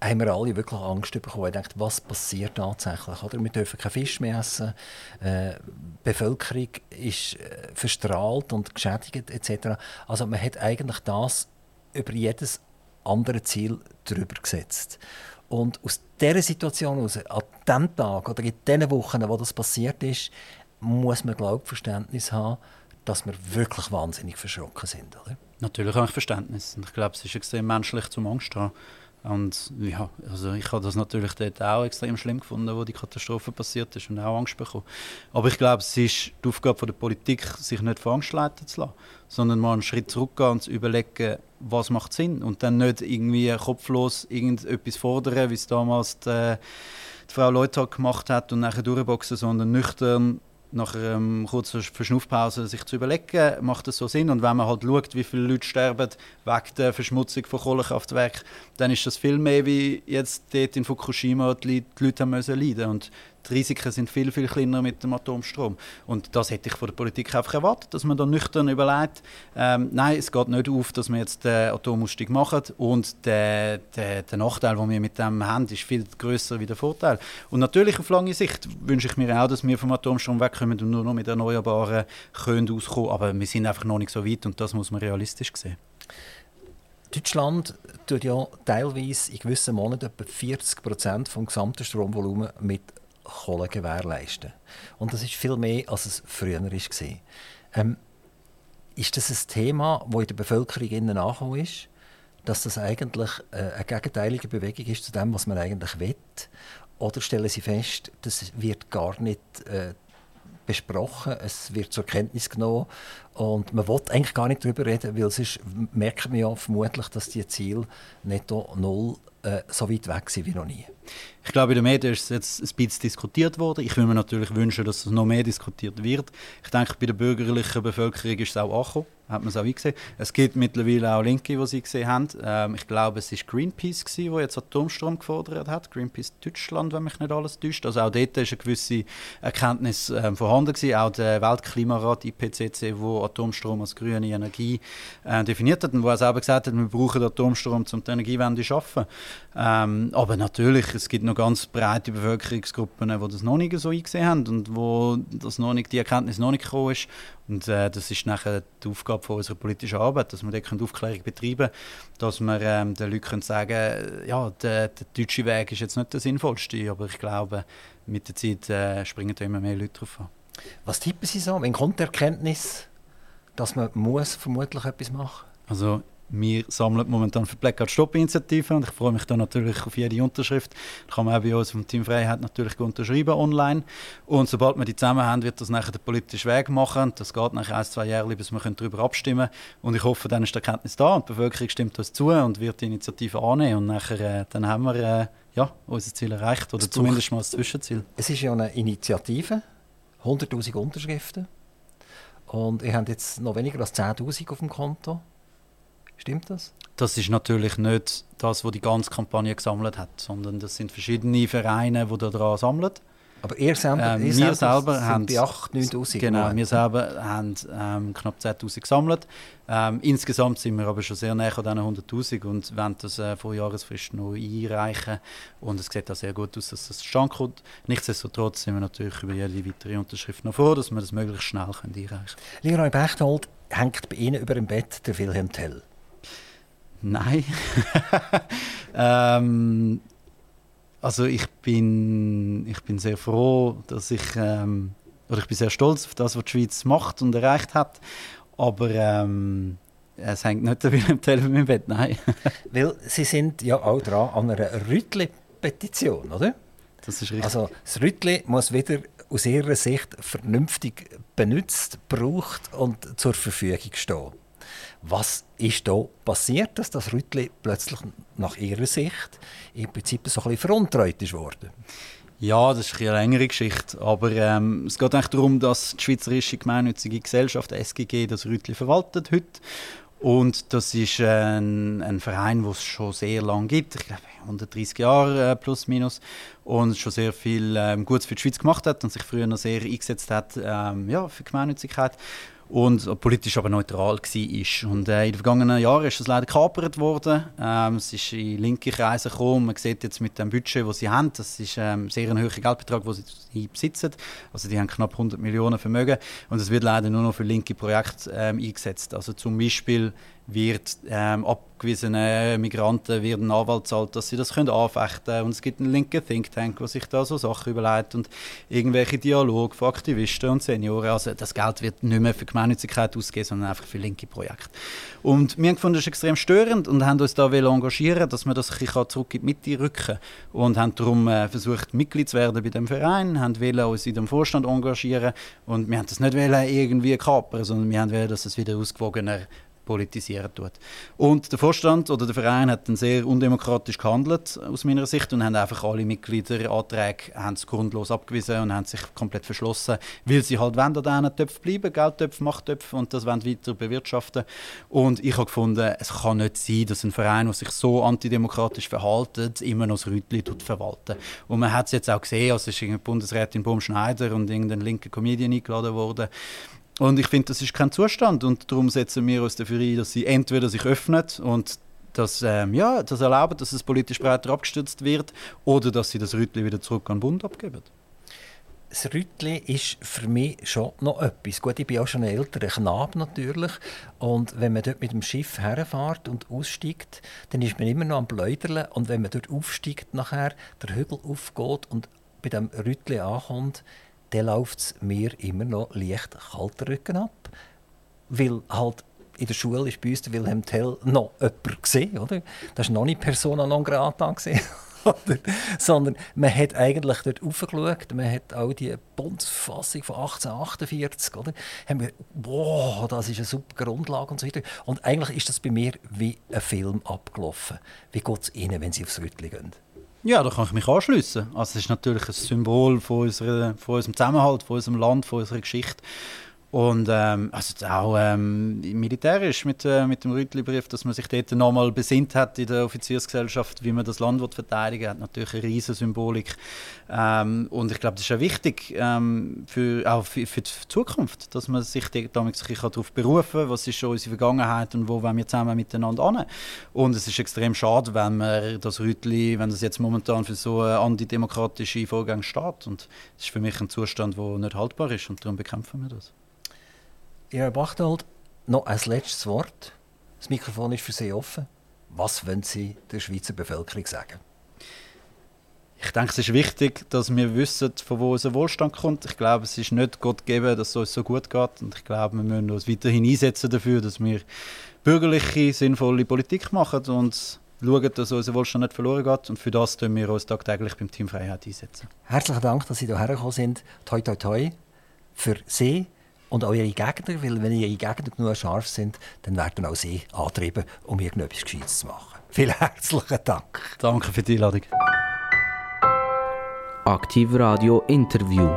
haben wir alle wirklich Angst bekommen. Ich dachte, was passiert tatsächlich? Oder? Wir dürfen keinen Fisch mehr essen. Äh, die Bevölkerung ist äh, verstrahlt und geschädigt etc. Also man hat eigentlich das über jedes andere Ziel drüber gesetzt. Und aus dieser Situation heraus, an dem Tag oder in den Wochen, wo das passiert ist, muss man glaube Verständnis haben, dass wir wirklich wahnsinnig verschrocken sind. Oder? Natürlich habe ich Verständnis. Und ich glaube, es ist extrem menschlich zum Angst haben. Und ja, also ich habe das natürlich dort auch extrem schlimm gefunden, wo die Katastrophe passiert ist und auch Angst bekommen. Aber ich glaube, es ist die Aufgabe der Politik, sich nicht von Angst leiten zu lassen, sondern mal einen Schritt zurückgehen und zu überlegen, was macht Sinn und dann nicht irgendwie kopflos irgendetwas fordern, wie es damals die, die Frau Leuthard gemacht hat und nachher durchboxen, sondern nüchtern nach einer ähm, kurzen Verschnaufpause sich zu überlegen, macht das so Sinn? Und wenn man halt schaut, wie viele Leute sterben wegen der Verschmutzung von Kohlekraftwerken, dann ist das viel mehr wie jetzt dort in Fukushima die Leute haben müssen leiden. Und die Risiken sind viel, viel kleiner mit dem Atomstrom. Und das hätte ich von der Politik einfach erwartet, dass man dann nüchtern überlegt, ähm, nein, es geht nicht auf, dass wir jetzt den Atomausstieg machen und der, der, der Nachteil, den wir mit dem haben, ist viel größer wie der Vorteil. Und natürlich auf lange Sicht wünsche ich mir auch, dass wir vom Atomstrom wegkommen und nur noch mit Erneuerbaren können auskommen, aber wir sind einfach noch nicht so weit und das muss man realistisch sehen. Deutschland tut ja teilweise in gewissen Monaten etwa 40 Prozent vom gesamten Stromvolumen mit Kohle gewährleisten. Und das ist viel mehr, als es früher war. Ähm, ist das ein Thema, das in der Bevölkerung angekommen ist? Dass das eigentlich äh, eine gegenteilige Bewegung ist zu dem, was man eigentlich will? Oder stellen Sie fest, das wird gar nicht äh, besprochen, es wird zur Kenntnis genommen und man will eigentlich gar nicht darüber reden, weil sonst merkt man ja vermutlich, dass die Ziele netto null äh, so weit weg sind wie noch nie. Ich glaube, in den Medien ist es jetzt ein bisschen diskutiert worden. Ich würde mir natürlich wünschen, dass es noch mehr diskutiert wird. Ich denke, bei der bürgerlichen Bevölkerung ist es auch angekommen hat man es auch eingesehen. Es gibt mittlerweile auch Linke, die sie gesehen haben. Ähm, ich glaube, es war Greenpeace, gewesen, der jetzt Atomstrom gefordert hat. Greenpeace Deutschland, wenn mich nicht alles täuscht. Also auch dort war eine gewisse Erkenntnis ähm, vorhanden. Gewesen. Auch der Weltklimarat IPCC, wo Atomstrom als grüne Energie äh, definiert hat und wo er selber gesagt hat, wir brauchen Atomstrom, um die Energiewende zu schaffen. Ähm, aber natürlich, es gibt noch ganz breite Bevölkerungsgruppen, die das noch nicht so eingesehen haben und wo das noch nicht, die Erkenntnis noch nicht gekommen ist. Und äh, das ist nachher die Aufgabe von unserer politischen Arbeit, dass wir dort Aufklärung betreiben können, dass wir ähm, den Leuten sagen können, ja, der, der, deutsche Weg ist jetzt nicht der sinnvollste, aber ich glaube, mit der Zeit äh, springen da immer mehr Leute drauf an. Was tippen Sie so? Wann kommt die Erkenntnis, dass man muss vermutlich etwas machen muss? Also wir sammeln momentan für Blackout Stop Initiative und ich freue mich dann natürlich auf jede Unterschrift. Da kann man auch bei uns vom Team Freiheit natürlich unterschreiben online. Und sobald wir die zusammen haben, wird das nachher der politische Weg machen. Das geht nach ein, zwei Jahren, bis wir darüber abstimmen können. Und ich hoffe, dann ist die Erkenntnis da und die Bevölkerung stimmt uns zu und wird die Initiative annehmen. Und nachher äh, dann haben wir äh, ja, unser Ziel erreicht oder zumindest mal das Zwischenziel. Es ist ja eine Initiative, 100'000 Unterschriften. Und ihr habt jetzt noch weniger als 10'000 auf dem Konto. Stimmt das? Das ist natürlich nicht das, was die ganze Kampagne gesammelt hat, sondern das sind verschiedene Vereine, die daran sammeln. Aber ihr selber, Ähm, ihr wir selber haben bei 8'000, 9'000 Genau, wir selber haben ähm, knapp 10'000 gesammelt. Ähm, insgesamt sind wir aber schon sehr nah an diesen 100'000 und wollen das äh, vor Jahresfrist noch einreichen. Und es sieht auch sehr gut aus, dass das zustande kommt. Nichtsdestotrotz sind wir natürlich über jede weitere Unterschrift noch vor, dass wir das möglichst schnell können einreichen können. Leroy Bechtold hängt bei Ihnen über dem Bett der Wilhelm Tell. Nein. ähm, also ich bin, ich bin sehr froh, dass ich, ähm, oder ich bin sehr stolz auf das, was die Schweiz macht und erreicht hat. Aber ähm, es hängt nicht der Wilhelm Tell über meinem Bett, nein. Weil Sie sind ja auch dran an einer Rütli-Petition, oder? Das ist richtig. Also das Rütli muss wieder aus Ihrer Sicht vernünftig benutzt, gebraucht und zur Verfügung stehen. Was ist da passiert, dass das Rütli plötzlich nach Ihrer Sicht im Prinzip so ein veruntreut ist worden? Ja, das ist eine längere Geschichte. Aber ähm, es geht eigentlich darum, dass die Schweizerische Gemeinnützige Gesellschaft, SGG, das Rütli verwaltet heute. Und das ist ein, ein Verein, den es schon sehr lange gibt. Ich glaube, 130 Jahre äh, plus minus. Und schon sehr viel ähm, Gutes für die Schweiz gemacht hat und sich früher noch sehr eingesetzt hat ähm, ja, für Gemeinnützigkeit. Und politisch aber neutral war. Und äh, in den vergangenen Jahren ist das leider gekapert worden. Ähm, es ist in linke Kreise gekommen. Man sieht jetzt mit dem Budget, das sie haben, das ist ähm, sehr ein hoher Geldbetrag, den sie besitzen. Also die haben knapp 100 Millionen Vermögen. Und es wird leider nur noch für linke Projekte ähm, eingesetzt. Also zum Beispiel wird ähm, abgewiesene Migranten wird ein Anwalt zahlt, dass sie das können anfechten. Und es gibt einen linken Think Tank, der sich da so Sachen überlegt und irgendwelche Dialoge von Aktivisten und Senioren. Also das Geld wird nicht mehr für Gemeinnützigkeit ausgegeben, sondern einfach für linke Projekte. Und wir haben gefunden, das ist extrem störend und haben uns da engagieren, dass man das ein zurück in die Mitte rücken und haben darum äh, versucht, Mitglied zu werden bei dem Verein, haben wollen uns in dem Vorstand engagieren und wir haben das nicht irgendwie kapern, sondern wir haben wollen, dass es wieder ausgewogener politisieren tut. Und der Vorstand oder der Verein hat dann sehr undemokratisch gehandelt, aus meiner Sicht, und haben einfach alle Mitgliederanträge haben es grundlos abgewiesen und haben sich komplett verschlossen, weil sie halt wollen an diesen Töpfen bleiben, Geldtöpfe, Machttöpfe, und das wollen weiter bewirtschaften. Und ich habe gefunden, es kann nicht sein, dass ein Verein, der sich so antidemokratisch verhält, immer noch das Rütli verwalten. Und man hat es jetzt auch gesehen, also ist Bundesrätin Baum Schneider und irgendein linker Comedian eingeladen worden, und ich finde, das ist kein Zustand und darum setzen wir uns dafür ein, dass sie entweder sich öffnet und das, ähm, ja, das erlauben, dass es politisch breiter abgestützt wird oder dass sie das Rütli wieder zurück an den Bund abgeben. Das Rütli ist für mich schon noch etwas. Gut, ich bin auch schon ein älterer Knabe natürlich. Und wenn man dort mit dem Schiff herfährt und aussteigt, dann ist man immer noch am Bläuderle. Und wenn man dort aufsteigt, nachher der Hügel aufgeht und bei dem Rütli ankommt, dann läuft es mir immer noch leicht kalter Rücken ab. Weil halt in der Schule ist bei uns der Wilhelm Tell noch jemand gesehen, oder? Das war noch nicht Persona non grata. Gewesen? Sondern man hat eigentlich dort aufgeschaut, man hat auch die Bundesfassung von 1848, oder? Haben wir, wow, das ist eine super Grundlage und so weiter. Und eigentlich ist das bei mir wie ein Film abgelaufen. Wie geht es Ihnen, wenn Sie aufs Rütli gehen? Ja, da kann ich mich anschließen. Also es ist natürlich ein Symbol von, unserer, von unserem Zusammenhalt, von unserem Land, von unserer Geschichte. Und ähm, also auch ähm, militärisch mit, äh, mit dem Rütli-Brief, dass man sich dort nochmal besinnt hat in der Offiziersgesellschaft, wie man das Land wird verteidigen hat natürlich eine riesige Symbolik. Ähm, und ich glaube, das ist ja wichtig, ähm, für, auch für, für, die Zukunft, dass man sich damit darauf berufen kann, was ist schon unsere Vergangenheit und wo wollen wir zusammen miteinander an. Und es ist extrem schade, wenn man das Rütli, wenn das jetzt momentan für so antidemokratische Vorgänge steht. Und das ist für mich ein Zustand, der nicht haltbar ist und darum bekämpfen wir das. Herr Bachtold, noch ein letztes Wort. Das Mikrofon ist für Sie offen. Was wollen Sie der Schweizer Bevölkerung sagen? Ich denke, es ist wichtig, dass wir wissen, von wo unser Wohlstand kommt. Ich glaube, es ist nicht Gott gegeben, dass es uns so gut geht. Und ich glaube, wir müssen uns weiterhin einsetzen dafür, dass wir bürgerliche, sinnvolle Politik machen und schauen, dass unser Wohlstand nicht verloren geht. Und für das tun wir uns tagtäglich beim Team Freiheit einsetzen. Herzlichen Dank, dass Sie hierher gekommen sind. Toi, toi, toi. Für Sie und auch Ihre Gegner, weil wenn Ihre Gegner genug scharf sind, dann werden auch Sie antrieben, um irgendetwas Gescheites zu machen. Vielen herzlichen Dank. Danke für die Einladung. Aktiv Radio Interview.